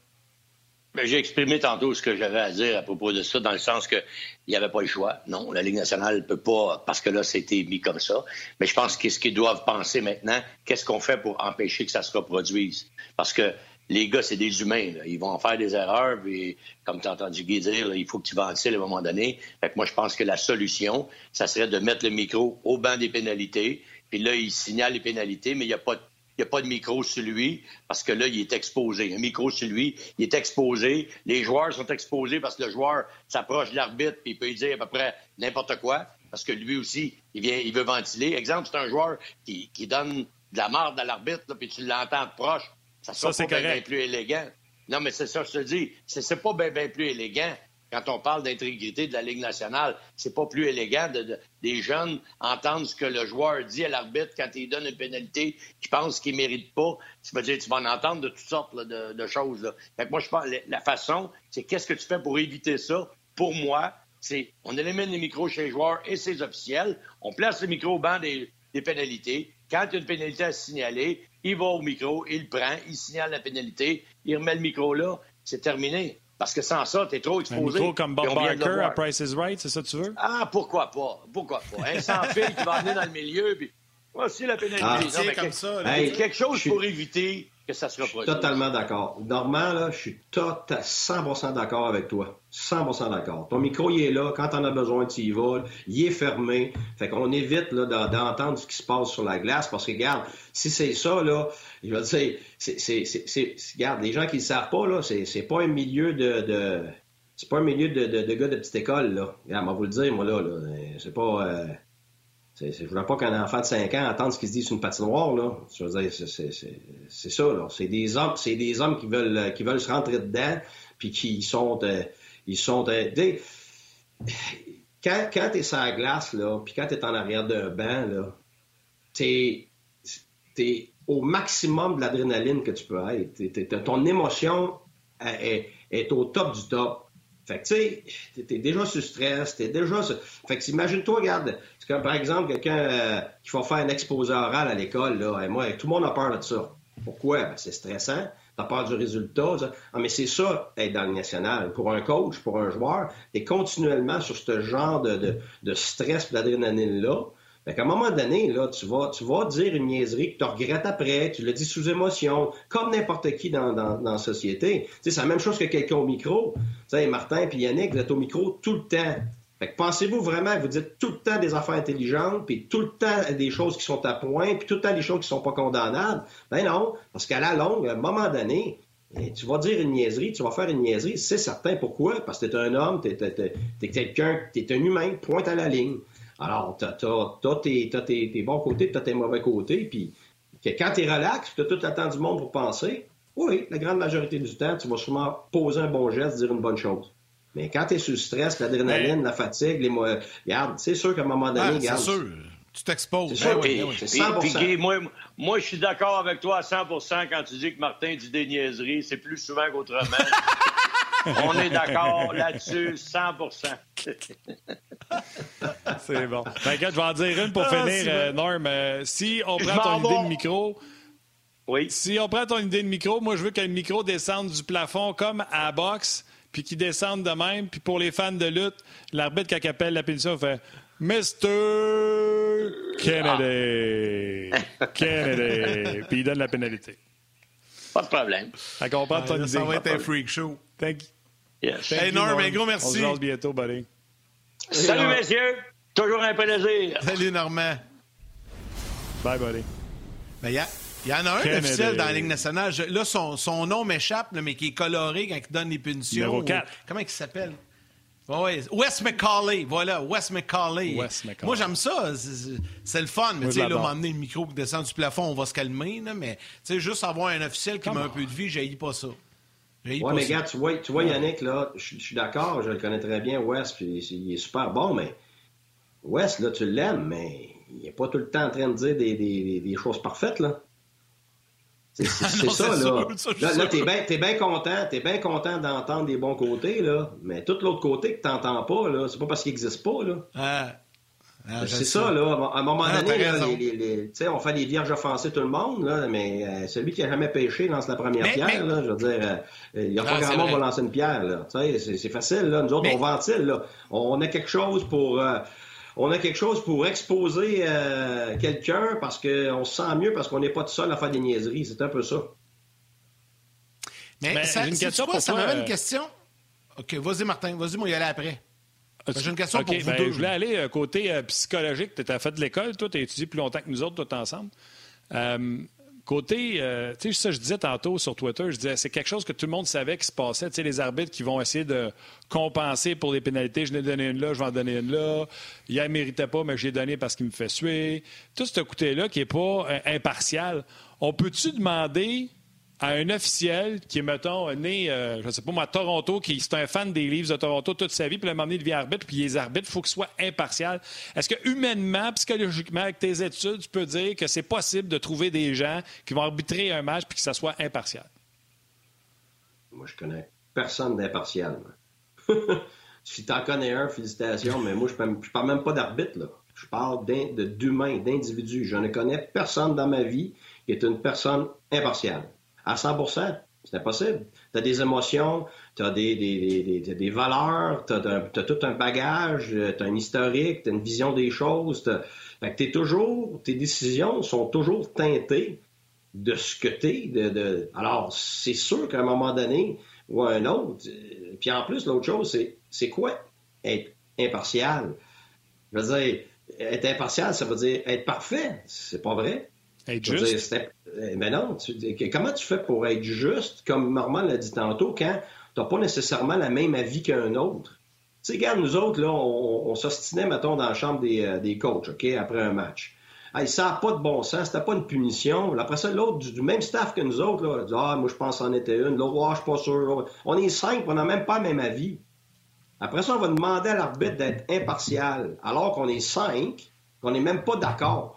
Ben, j'ai exprimé tantôt ce que j'avais à dire à propos de ça, dans le sens qu'il n'y avait pas le choix. Non, la Ligue nationale ne peut pas, parce que là, c'était mis comme ça. Mais je pense qu'est-ce qu'ils doivent penser maintenant, qu'est-ce qu'on fait pour empêcher que ça se reproduise? Parce que les gars, c'est des humains. Ils vont faire des erreurs, puis comme tu as entendu Guy dire, il faut que tu ventiles à un moment donné. Fait que moi, je pense que la solution, ça serait de mettre le micro au banc des pénalités, puis là, il signale les pénalités, mais il n'y a pas de il n'y a pas de micro sur lui parce que là, il est exposé. Un micro sur lui, il est exposé. Les joueurs sont exposés parce que le joueur s'approche de l'arbitre et il peut lui dire à peu près n'importe quoi parce que lui aussi, il, vient, il veut ventiler. Exemple, c'est un joueur qui, donne de la marde à l'arbitre puis tu l'entends proche. Ça, ça c'est bien plus élégant. Non, mais c'est ça, je te dis. C'est pas bien plus élégant quand on parle d'intégrité de la Ligue nationale, c'est pas plus élégant de, des jeunes entendre ce que le joueur dit à l'arbitre quand il donne une pénalité qu'il pense qu'il mérite pas. Tu vas dire, tu vas en entendre de toutes sortes de, choses. Fait moi, je pense la façon, c'est qu'est-ce que tu fais pour éviter ça? Pour moi, c'est on élimine les micros chez les joueurs et ses officiels, on place le micro au banc des, pénalités. Quand il y a une pénalité à signaler, il va au micro, il prend, il signale la pénalité, il remet le micro là, c'est terminé. Parce que sans ça, tu es trop exposé. Un micro comme Bob Barker à Price is Right, c'est ça que tu veux? Ah, pourquoi pas? Pourquoi pas? Un sans-fil qui va venir dans le milieu, puis voici la pénalité. Ah, non, comme ça, quelque chose pour éviter que ça se reproduise. Totalement d'accord. Normand, là, je suis à 100% d'accord avec toi. 100% d'accord. Ton micro, il est là. Quand t'en as besoin, tu y vas. Il est fermé. Fait qu'on évite là, d'entendre ce qui se passe sur la glace parce que, regarde, si c'est ça, là, je veux dire, c'est, c'est, regarde, les gens qui ne savent pas, là, c'est, c'est pas un milieu de, de c'est pas un milieu de, de, de, gars de petite école, là. Regarde, on va vous le dire, moi, là, là c'est pas... Euh, Je ne voudrais pas qu'un enfant de 5 ans entende ce qu'il se dit sur une patinoire, là. Je veux dire, c'est ça, là. C'est des hommes, c'est des hommes qui veulent, qui veulent se rentrer dedans, puis qui sont, euh, ils sont, euh, quand, quand tu es sur la glace, là, puis quand tu es en arrière d'un banc, là, tu es, au maximum de l'adrénaline que tu peux être. ton émotion est, est, au top du top. Fait que, tu sais, t'es déjà sous stress, t'es déjà... Fait que, imagine-toi, regarde, comme, par exemple, quelqu'un euh, qui va faire un exposé oral à l'école, là, et moi, tout le monde a peur de ça. Pourquoi? Ben, c'est stressant, t'as peur du résultat. Ah, mais c'est ça, être dans le national. Pour un coach, pour un joueur, t'es continuellement sur ce genre de, de, de stress d'adrénaline-là. Fait qu'à un moment donné, là, tu vas, tu vas dire une niaiserie que tu regrettes après, tu le dis sous émotion, comme n'importe qui dans, dans, dans, la société. C'est la même chose que quelqu'un au micro. sais, Martin et Yannick, vous êtes au micro tout le temps. Pensez-vous vraiment vous dites tout le temps des affaires intelligentes, puis tout le temps des choses qui sont à point, puis tout le temps des choses qui sont pas condamnables? Ben non, parce qu'à la longue, à un moment donné, eh, tu vas dire une niaiserie, tu vas faire une niaiserie, c'est certain. Pourquoi? Parce que tu es un homme, tu es, quelqu'un, tu es un humain, pointe à la ligne. Alors, tu as, tes, bons côtés, tu as tes mauvais côtés, puis quand tu es relax, tu as tout le temps du monde pour penser, oui, la grande majorité du temps, tu vas sûrement poser un bon geste, dire une bonne chose. Mais quand tu es sous le stress, l'adrénaline, la fatigue, les regarde, c'est sûr qu'à un moment donné, C'est sûr. Tu t'exposes. C'est ben oui, 100%. moi, moi, je suis d'accord avec toi à 100% quand tu dis que Martin dit des niaiseries. C'est plus souvent qu'autrement. On est d'accord là-dessus, 100% C'est bon. T'inquiète, je vais en dire une pour ah, finir, euh, Norm. Euh, si on prend ton idée de micro... Oui. Si on prend ton idée de micro, moi, je veux qu'un micro descende du plafond comme à la boxe, puis qu'il descende de même. Puis pour les fans de lutte, l'arbitre, quand il appelle la punition, fait Mr. Kennedy. Ah. Kennedy. Puis il donne la pénalité. Pas de problème. Ton idée. Ça va être un freak show. Thank you. Yes. Hey, Norm, un gros merci. On se bientôt, buddy. Salut, messieurs. Toujours un plaisir. Salut, Normand. Bye, buddy. Ben, il y, en a un officiel dans la Ligue nationale. là, son, son nom m'échappe, mais qui est coloré quand il donne les punitions. Numéro 4. Comment il s'appelle? Oui, Wes McCauley, voilà, Wes McCauley. Wes McCauley. Moi, j'aime ça. C'est le fun. Mais tu sais, là, m'emmener le micro qui descend du plafond, on va se calmer. Là, mais tu sais, juste avoir un officiel qui met un peu de vie, j'ai pas ça. Oui, mais gars, tu vois, tu vois Yannick, là, je suis d'accord, je le connais très bien, Wes, puis il est super bon, mais Wes, là, tu l'aimes, mais il n'est pas tout le temps en train de dire des, des, des choses parfaites, là. C'est ça, là. là, là t'es bien content, t'es bien content d'entendre des bons côtés, là. Mais tout l'autre côté que t'entends pas, là, c'est pas parce qu'il n'existe pas, là. Ah. Ah, c'est ça, là. À un moment ah, donné, les, on fait des vierges offensées tout le monde, là, mais euh, celui qui a jamais pêché lance la première pierre, là. Je veux dire, euh, il n'y a pas grand monde qui va lancer une pierre, là. C'est facile, là. Nous autres, on ventile, là. On a quelque chose pour. Euh, on a quelque chose pour exposer quelqu'un parce qu'on se sent mieux parce qu'on n'est pas tout seul à faire des niaiseries. C'est un peu ça. Mais, ça, une question quoi, ça m'avait une question. OK, vas-y, Martin. Vas-y, moi, y aller après. J'ai une question pour vous ben, deux. Je voulais aller euh, côté euh, psychologique. Tu as fait de l'école, toi, tu as étudié plus longtemps que nous autres, tout ensemble. Euh, côté, tu sais, ça, je disais tantôt sur Twitter, je disais, c'est quelque chose que tout le monde savait qui se passait. Tu sais, les arbitres qui vont essayer de compenser pour les pénalités. Je n'ai donné une là, je vais en donner une là. Il ne méritait pas, mais je l'ai donné parce qu'il me fait suer. Tout ce côté-là qui n'est pas impartial. On peut-tu demander à un officiel qui est, mettons, né, euh, je ne sais pas moi, à Toronto, qui est un fan des livres de Toronto toute sa vie, puis à un moment donné, il devient arbitre, puis les arbitres, il faut qu'il soit impartial. Est-ce que humainement, psychologiquement, avec tes études, tu peux dire que c'est possible de trouver des gens qui vont arbitrer un match puis que ça soit impartial? Moi, je connais personne d'impartial. si tu en connais un, félicitations, mais moi, je ne parle même pas d'arbitre, là. Je parle d'humain, d'individu. Je ne connais personne dans ma vie qui est une personne impartiale à 100% c'est impossible. Tu as des émotions, tu as des, valeurs, tu as, tout un bagage, tu as un historique, tu as une vision des choses. Fait que toujours, tes décisions sont toujours teintées de ce que tu. De. Alors, c'est sûr qu'à un moment donné ou à un autre, euh, puis en plus, l'autre chose, c'est quoi être impartial? Je veux dire, être impartial, ça veut dire être parfait. C'est pas vrai. Être juste? mais ben non, comment tu fais pour être juste, comme Norman l'a dit tantôt, quand tu n'as pas nécessairement la même avis qu'un autre? Tu sais, regarde, nous autres, là, on, s'ostinait, mettons, dans la chambre des, euh, des coachs, OK, après un match. Hey, ça n'a pas de bon sens, c'était pas une punition. Après ça, l'autre, du, même staff que nous autres, là, dit Ah, moi, je pense en était une. L'autre, ah, je suis pas sûr. On est cinq, on n'a même pas le même avis. Après ça, on va demander à l'arbitre d'être impartial, alors qu'on est cinq, qu'on n'est même pas d'accord.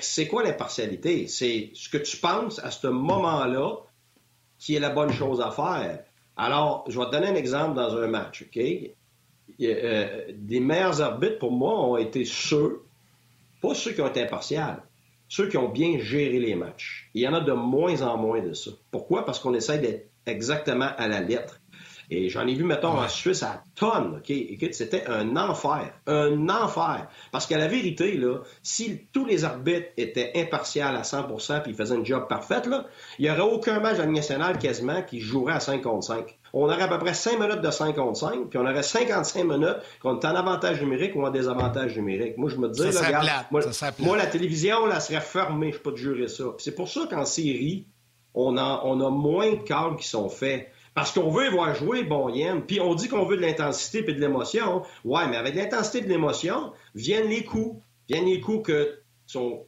C'est quoi l'impartialité? C'est ce que tu penses à ce moment-là qui est la bonne chose à faire. Alors, je vais te donner un exemple dans un match, OK? Euh, des meilleurs arbitres, pour moi, ont été ceux pas ceux qui ont été impartials, ceux qui ont bien géré les matchs. Il y en a de moins en moins de ça. Pourquoi? Parce qu'on essaie d'être exactement à la lettre. Et j'en ai vu, mettons, en Suisse à tonnes. OK? Écoute, c'était un enfer. Un enfer. Parce qu'à la vérité, là, si tous les arbitres étaient impartials à 100% puis ils faisaient une job parfaite, là, il n'y aurait aucun match à national quasiment qui jouerait à 5 contre 5. On aurait à peu près 5 minutes de 5 contre 5, puis on aurait 55 minutes qu'on est en avantage numérique ou en désavantage numérique. Moi, je me disais, là, regarde, moi, la télévision, là, serait fermée. Je peux te jurer ça. C'est pour ça qu'en série, on a, on a moins de calls qui sont faits. Parce qu'on veut voir jouer bon Yen. Puis on dit qu'on veut de l'intensité et de l'émotion. Ouais, mais avec l'intensité et de l'émotion, viennent les coups. Viennent les coups que sont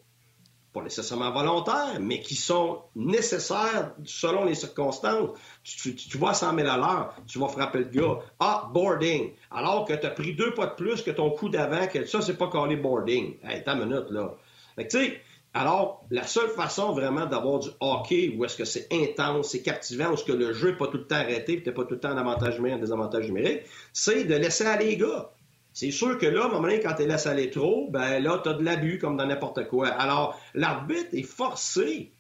pas nécessairement volontaires, mais qui sont nécessaires selon les circonstances. Tu, vois 100 000 à l'heure, tu vas frapper le gars. Ah, boarding. Alors que tu as pris deux pas de plus que ton coup d'avant, que ça, c'est pas collé boarding. Hey, ta minute, là. Fait que, tu sais, alors, la seule façon vraiment d'avoir du hockey où est-ce que c'est intense, c'est captivant, où est-ce que le jeu n'est pas tout le temps arrêté, puis n'es pas tout le temps en avantage numérique, en désavantage numérique, c'est de laisser aller les gars. C'est sûr que là, à un moment donné, quand tu laisses aller trop, ben là, tu as de l'abus comme dans n'importe quoi. Alors, l'arbitre est forcé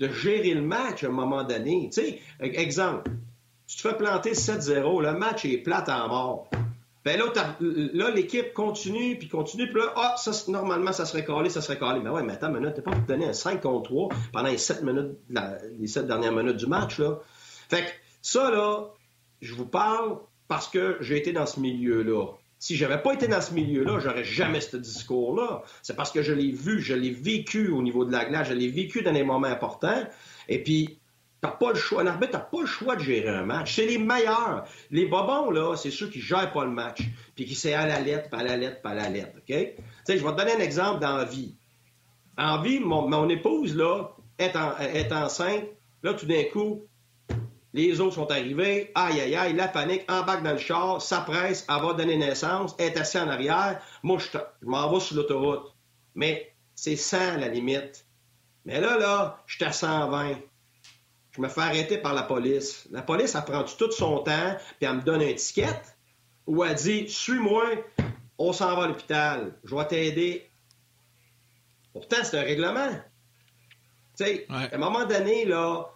de gérer le match à un moment donné. Tu sais, exemple, tu te fais planter 7-0, le match est plate en mort. Ben là, là l'équipe continue, puis continue, puis là, ah, ça, normalement, ça serait calé, ça serait calé. Mais ouais, mais attends t'es pas pour donner un 5 contre 3 pendant les 7 minutes, les 7 dernières minutes du match, là. Fait que ça, là, je vous parle parce que j'ai été dans ce milieu-là. Si j'avais pas été dans ce milieu-là, j'aurais jamais ce discours-là. C'est parce que je l'ai vu, je l'ai vécu au niveau de la glace, je l'ai vécu dans des moments importants. Et puis, T'as pas le choix. Un arbitre n'a pas le choix de gérer un match. C'est les meilleurs. Les bobons, là, c'est ceux qui gèrent pas le match. Puis qui c'est à la lettre, pas à la lettre, pas à la lettre. OK? Tu sais, je vais te donner un exemple dans la. En mon, épouse, là, est, est enceinte. Là, tout d'un coup, les autres sont arrivés. Aïe, aïe, aïe, la panique, embarque dans le char, ça presse, elle va donner naissance, est assise en arrière. Moi, je, je m'en vais sur l'autoroute. Mais c'est 100 la limite. Mais là, là, je suis à 120 je me fais arrêter par la police. La police, elle prend tout son temps, puis elle me donne un ticket, ou elle dit Suis-moi, on s'en va à l'hôpital, je vais t'aider. Pourtant, c'est un règlement. Tu sais, à un moment donné, là,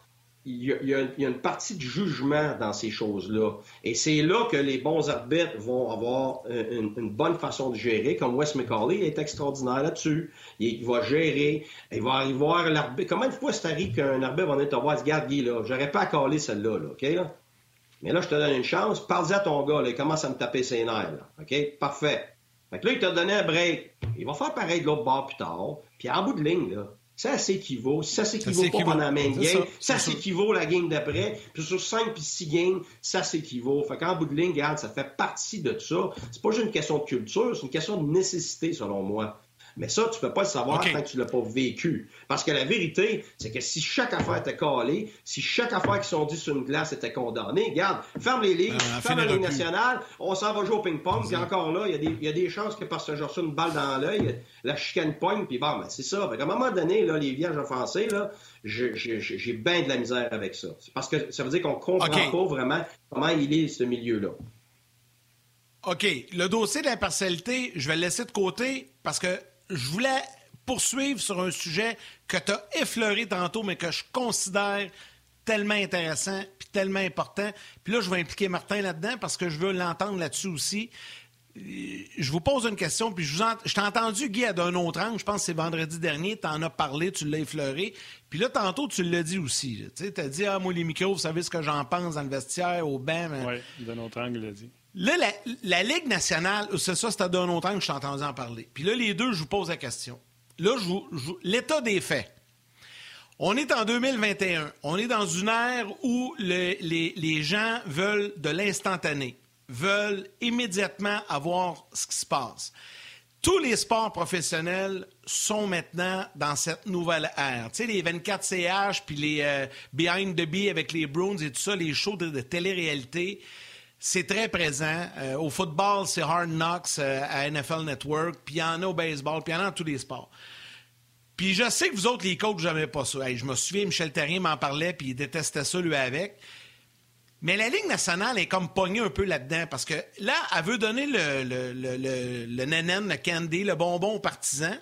il y, a, une partie de jugement dans ces choses-là. Et c'est là que les bons arbitres vont avoir une, bonne façon de gérer, comme Wes McCauley est extraordinaire là-dessus. Il, va gérer, il va arriver voir l'arbitre. Comment une fois c'est arrivé qu'un arbitre va venir te voir, regarde Guy, là, j'aurais pas à caler celle-là, là, OK? Mais là, je te donne une chance, parle-y à ton gars, là, il commence à me taper ses nerfs, là, OK? Parfait. Fait que là, il t'a donné un break. Il va faire pareil de l'autre bord plus tard. Puis en bout de ligne, là, ça s'équivaut. Ça s'équivaut pas pendant la même game. Ça, s'équivaut la game d'après. Puis sur 5 puis 6 games, ça s'équivaut. Fait qu'en bout de ligne, regarde, ça fait partie de ça. C'est pas juste une question de culture, c'est une question de nécessité, selon moi. Mais ça, tu peux pas le savoir tant que tu l'as pas vécu. Parce que la vérité, c'est que si chaque affaire était calée, si chaque affaire qui sont dit sur une glace était condamnée, regarde, ferme les ligues, euh, ferme la Ligue nationale, on s'en va jouer au ping-pong, puis encore là, il y, a des chances que parce que j'ai reçu une balle dans l'œil, la chicane poigne, puis bon, ben, c'est ça. à un moment donné, là, les vierges offensées, là, j'ai bien de la misère avec ça. Parce que ça veut dire qu'on comprend pas vraiment comment il est, ce milieu-là. OK. Le dossier de l'impartialité, je vais le laisser de côté parce que je voulais poursuivre sur un sujet que tu as effleuré tantôt, mais que je considère tellement intéressant puis tellement important. Puis là, je vais impliquer Martin là-dedans parce que je veux l'entendre là-dessus aussi. Euh, je vous pose une question, puis je, je t'ai entendu, Guy, d'un autre angle, je pense que c'est vendredi dernier, tu en as parlé, tu l'as effleuré. Puis là, tantôt, tu l'as dit aussi. Tu as dit, ah, moi, les micros, vous savez ce que j'en pense dans le vestiaire, au banc. Oui, d'un autre angle, il a dit. Là, la, Ligue nationale, c'est ça, c'était d'un autre angle que je t'ai entendu en parler. Puis là, les deux, je vous pose la question. Là, je l'état des faits. On est en 2021. On est dans une ère où les, les, gens veulent de l'instantané. veulent immédiatement avoir ce qui se passe. Tous les sports professionnels sont maintenant dans cette nouvelle ère. Tu sais, les 24 CH, puis les euh, Behind the Bee avec les Bruins et tout ça, les shows de, télé-réalité, c'est très présent. Euh, au football, c'est Hard Knocks euh, à NFL Network, puis il y en a au baseball, puis il y en a dans tous les sports. Puis je sais que vous autres, les coachs, n'aimez pas ça. je me souviens, Michel Terrien m'en parlait, puis il détestait ça, lui, avec. Mais la Ligue nationale est comme pognée un peu là-dedans parce que là, elle veut donner le, le, le, le, candy, le bonbon aux partisans.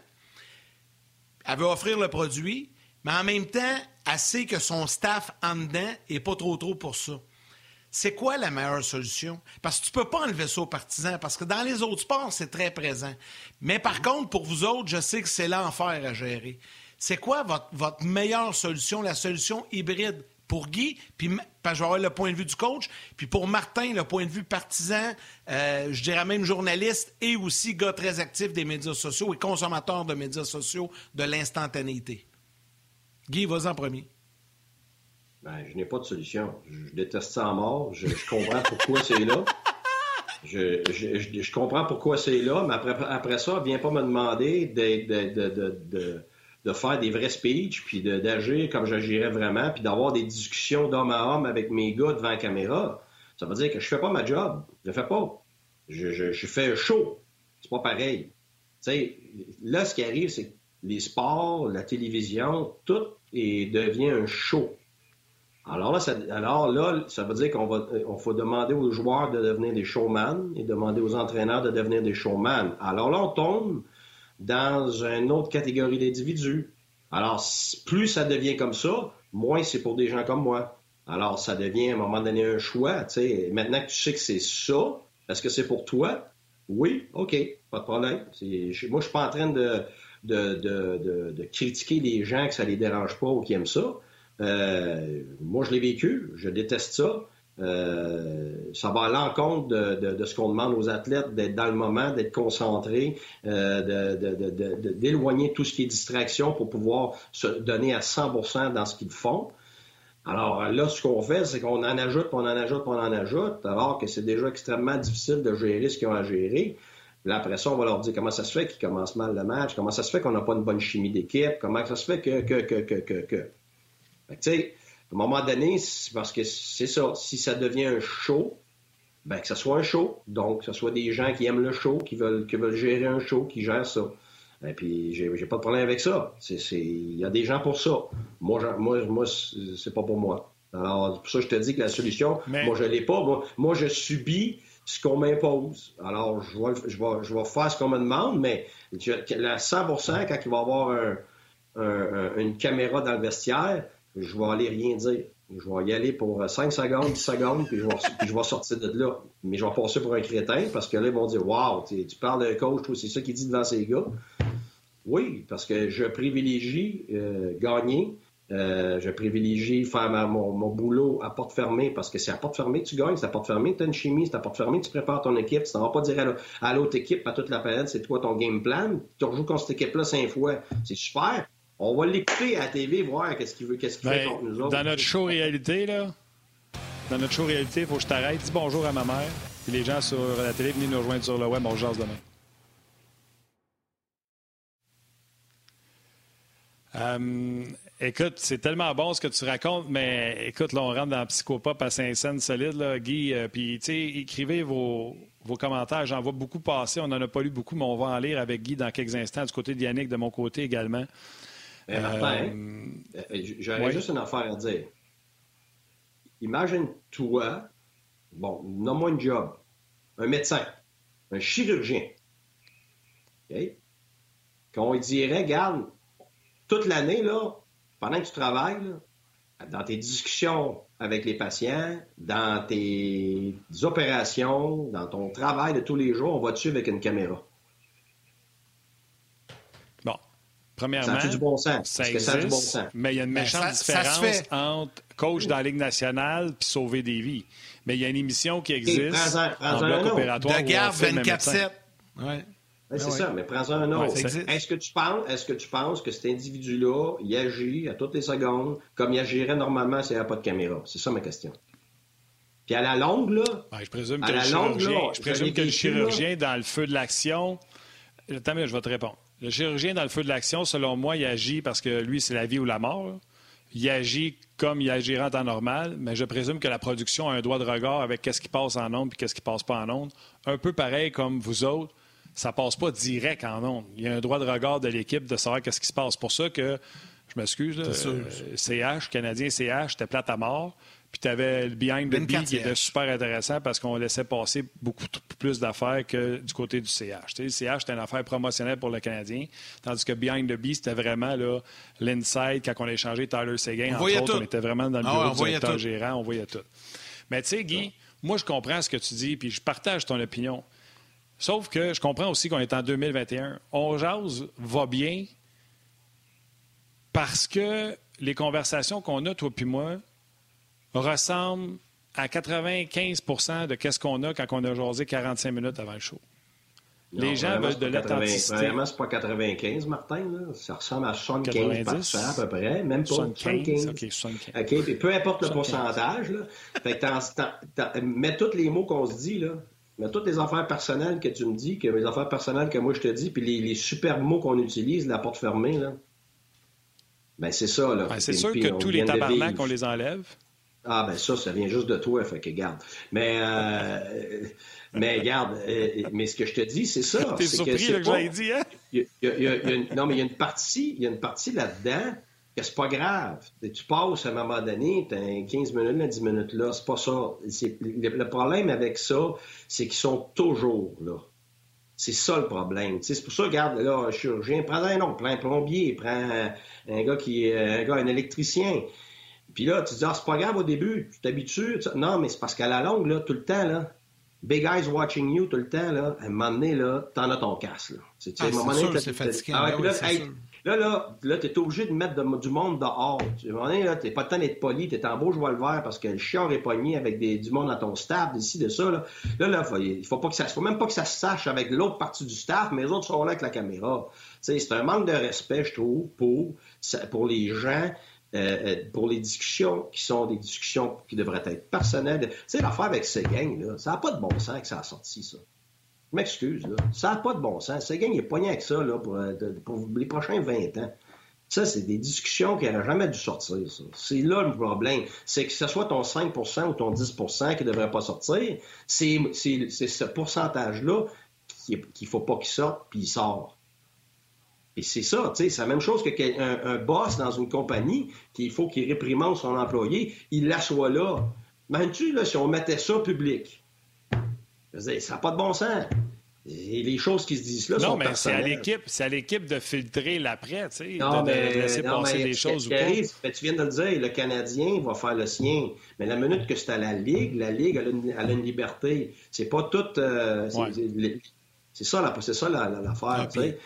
Elle veut offrir le produit, mais en même temps, elle sait que son staff en dedans n'est pas trop trop pour ça. C'est quoi la meilleure solution? Parce que tu peux pas enlever ça aux partisans, parce que dans les autres sports, c'est très présent. Mais par contre, pour vous autres, je sais que c'est l'enfer à gérer. C'est quoi votre, votre meilleure solution, la solution hybride? pour Guy, puis je vais avoir le point de vue du coach, puis pour Martin, le point de vue partisan, euh, je dirais même journaliste et aussi gars très actif des médias sociaux et consommateur de médias sociaux de l'instantanéité. Guy, vas-y en premier. Ben, je n'ai pas de solution. Je déteste ça à mort. Je, comprends pourquoi c'est là. Je, comprends pourquoi c'est là, mais après, après ça, viens pas me demander de de faire des vrais speeches, puis d'agir comme j'agirais vraiment, puis d'avoir des discussions d'homme à homme avec mes gars devant la caméra, ça veut dire que je fais pas ma job. Je le fais pas. Je, je, fais un show. C'est pas pareil. sais, là, ce qui arrive, c'est que les sports, la télévision, tout devient un show. Alors là, ça, alors là, ça veut dire qu'on va, on faut demander aux joueurs de devenir des showman et demander aux entraîneurs de devenir des showman. Alors là, on tombe dans une autre catégorie d'individus. Alors, plus ça devient comme ça, moins c'est pour des gens comme moi. Alors, ça devient à un moment donné un choix. Maintenant que tu sais que c'est ça, est-ce que c'est pour toi? Oui, OK, pas de problème. moi, je suis pas en train de, de, critiquer les gens que ça les dérange pas ou qui aiment ça. Euh, moi, je l'ai vécu, je déteste ça. Euh, ça va à l'encontre de, ce qu'on demande aux athlètes, d'être dans le moment, d'être concentrés, euh, d'éloigner tout ce qui est distraction pour pouvoir se donner à 100% dans ce qu'ils font. Alors là, ce qu'on fait, c'est qu'on en ajoute, on en ajoute, on en ajoute, alors que c'est déjà extrêmement difficile de gérer ce qu'ils ont à gérer. Là, après ça, on va leur dire comment ça se fait qu'ils commencent mal le match, comment ça se fait qu'on n'a pas une bonne chimie d'équipe, comment ça se fait que, que, que, que, que. Que. tu sais, à un moment donné, parce que c'est ça, si ça devient un show, ben que ce soit un show, donc que ce soit des gens qui aiment le show, qui veulent, qui veulent gérer un show, qui gèrent ça. Et puis, j'ai, pas de problème avec ça. Il y a des gens pour ça. Moi, moi, moi c'est pas pour moi. Alors, pour ça, je te dis que la solution, moi, je l'ai pas. Moi, je subis ce qu'on m'impose. Alors, je vais, je, vais, je vais faire ce qu'on me demande, mais à 100 quand il va y avoir une caméra dans le vestiaire, je vais aller rien dire. Je vais y aller pour 5 secondes, 10 secondes, puis je, vais, sortir de là. Mais je vais passer pour un crétin parce que là, ils vont dire Waouh, tu parles d'un coach, c'est ça qu'il dit devant ces gars. Oui, parce que je privilégie euh, gagner. Euh, je privilégie faire mon, boulot à porte fermée parce que c'est à porte fermée que tu gagnes, c'est à porte fermée que tu as une chimie, c'est à porte fermée que tu prépares ton équipe. Tu ne vas pas dire à l'autre équipe, à toute la planète, c'est toi ton game plan. Tu rejoues contre cette équipe-là cinq fois. C'est super. On va l'écouter à la TV, voir qu'est-ce qu'il veut, qu'est-ce qu'il fait ben, contre nous autres. Dans notre show réalité, là, dans notre show réalité, il faut que je t'arrête. Dis bonjour à ma mère. Puis les gens sur la télé, venez nous rejoindre sur le web. On jase demain. Euh, écoute, c'est tellement bon ce que tu racontes, mais écoute, là, on rentre dans Psychopop à Saint-Saëns solide, là, Guy. Euh, puis, tu sais, écrivez vos, vos commentaires. J'en vois beaucoup passer. On n'en a pas lu beaucoup, mais on va en lire avec Guy dans quelques instants, du côté de Yannick, de mon côté également. Mais euh, euh, j'aurais juste une affaire à dire. Imagine-toi, bon, nomme-moi un job, un médecin, un chirurgien. OK? Qu'on dirait, regarde, toute l'année, là, pendant que tu travailles, dans tes discussions avec les patients, dans tes opérations, dans ton travail de tous les jours, on va dessus avec une caméra? Premièrement, ça a du bon sens? Ça existe, du bon sens? mais il y a une ben, méchante différence entre coach dans la Ligue nationale puis sauver des vies. Mais il y a une émission qui existe en, bloc opératoire. De garde 24-7. Ouais. c'est ça, mais prends-en un autre. est-ce que tu penses, est-ce que tu penses que cet individu-là, il agit à toutes les secondes comme il agirait normalement s'il n'y avait pas de caméra? C'est ça ma question. Puis à la longue, là. je présume que, le, chirurgien, je présume que le chirurgien, dans le feu de l'action. Attends, je vais te répondre. Le chirurgien, dans le feu de l'action, selon moi, il agit parce que lui, c'est la vie ou la mort. Il agit comme il agirait en temps normal, mais je présume que la production a un droit de regard avec qu'est-ce qui passe en ondes et qu'est-ce qui passe pas en ondes. Un peu pareil comme vous autres, ça passe pas direct en ondes. Il y a un droit de regard de l'équipe de savoir qu'est-ce qui se passe. pour ça que, je m'excuse, CH, Canadien CH, c'était plate à mort. Puis tu avais le behind the beat qui était super intéressant parce qu'on laissait passer beaucoup plus d'affaires que du côté du CH. le CH, c'était une affaire promotionnelle pour le Canadien, tandis que behind the beat, c'était vraiment l'inside quand on a échangé Tyler Seguin. On, entre autres, on était vraiment dans le ah bureau du directeur gérant, on voyait tout. Mais tu sais, Guy, moi, je comprends ce que tu dis, puis je partage ton opinion. Sauf que je comprends aussi qu'on est en 2021. On jase va bien parce que les conversations qu'on a, toi puis moi, ressemble à 95% de ce qu'on a quand on a jasé 45 minutes avant le show. les gens veulent de l'authenticité. Vraiment, c'est pas 95, Martin. Là. Ça ressemble à 75 à peu près. Même pas 75. OK, 75. OK, puis peu importe le pourcentage. Là. Fait que mets tous les mots qu'on se dit, là. Mais toutes les affaires personnelles que tu me dis, que les affaires personnelles que moi je te dis, puis les, les super mots qu'on utilise, la porte fermée, là. Ben, c'est ça, là. Ben, c'est sûr que tous les tabarnaks, on les enlève. Ah ben ça, ça vient juste de toi, fait que garde. Mais euh, mais garde, euh, mais ce que je te dis, c'est ça. T'es surpris que, que j'ai dit, hein? non, mais il y a une partie, il y a une partie là-dedans que c'est pas grave. Tu passes à un moment donné, tu as 15 minutes là, 10 minutes là, c'est pas ça. Le, problème avec ça, c'est qu'ils sont toujours là. C'est ça le problème. C'est pour ça, regarde, là, un chirurgien, prends un nom, prends un plombier, prends un, un gars qui est un gars, un électricien. Puis là, tu te dis, ah, c'est pas grave au début, tu t'habitues. Non, mais c'est parce qu'à la longue, là, tout le temps, là, big eyes watching you tout le temps, là, à un moment donné, là, t'en as ton casse, là. C'est ah, sûr, c'est fatiguant. Ah, ben là, là, là, t'es obligé de mettre du monde dehors. Moment donné, là, t'es pas le temps d'être poli, t'es en beau joie le vert parce que le chiard est pogné avec du monde dans ton staff, d'ici, de ça, là. Là, là, il faut pas que ça, faut même pas que ça se sache avec l'autre partie du staff, mais les autres sont là avec la caméra. c'est un manque de respect, je trouve, pour, pour les gens euh, euh, pour les discussions qui sont des discussions qui devraient être personnelles. Tu sais, l'affaire avec Seguin, là, ça n'a pas de bon sens que ça a sorti, ça. M'excuse, là. Ça n'a pas de bon sens. Seguin est poigné avec ça là, pour, euh, les prochains 20 ans. Ça, c'est des discussions qui n'auraient jamais dû sortir. C'est là le problème. C'est que ce soit ton 5% ou ton 10% qui ne devrait pas sortir, c'est ce pourcentage-là qu'il ne faut pas qu'il sorte, puis il sort. Et c'est ça, tu sais, c'est la même chose qu'un un boss dans une compagnie, qu'il faut qu'il réprimande son employé, il l'assoit là. Imagines-tu, là, si on mettait ça public? ça n'a pas de bon sens. Et les choses qui se disent là non, sont mais c'est à l'équipe, c'est à l'équipe de filtrer l'après, tu sais, de, laisser passer des choses ou pas. Ben, tu viens de le dire, le Canadien va faire le sien, mais la minute que c'est à la Ligue, la Ligue elle a une, liberté. C'est pas tout... Euh, c'est ça, l'affaire, la, tu sais.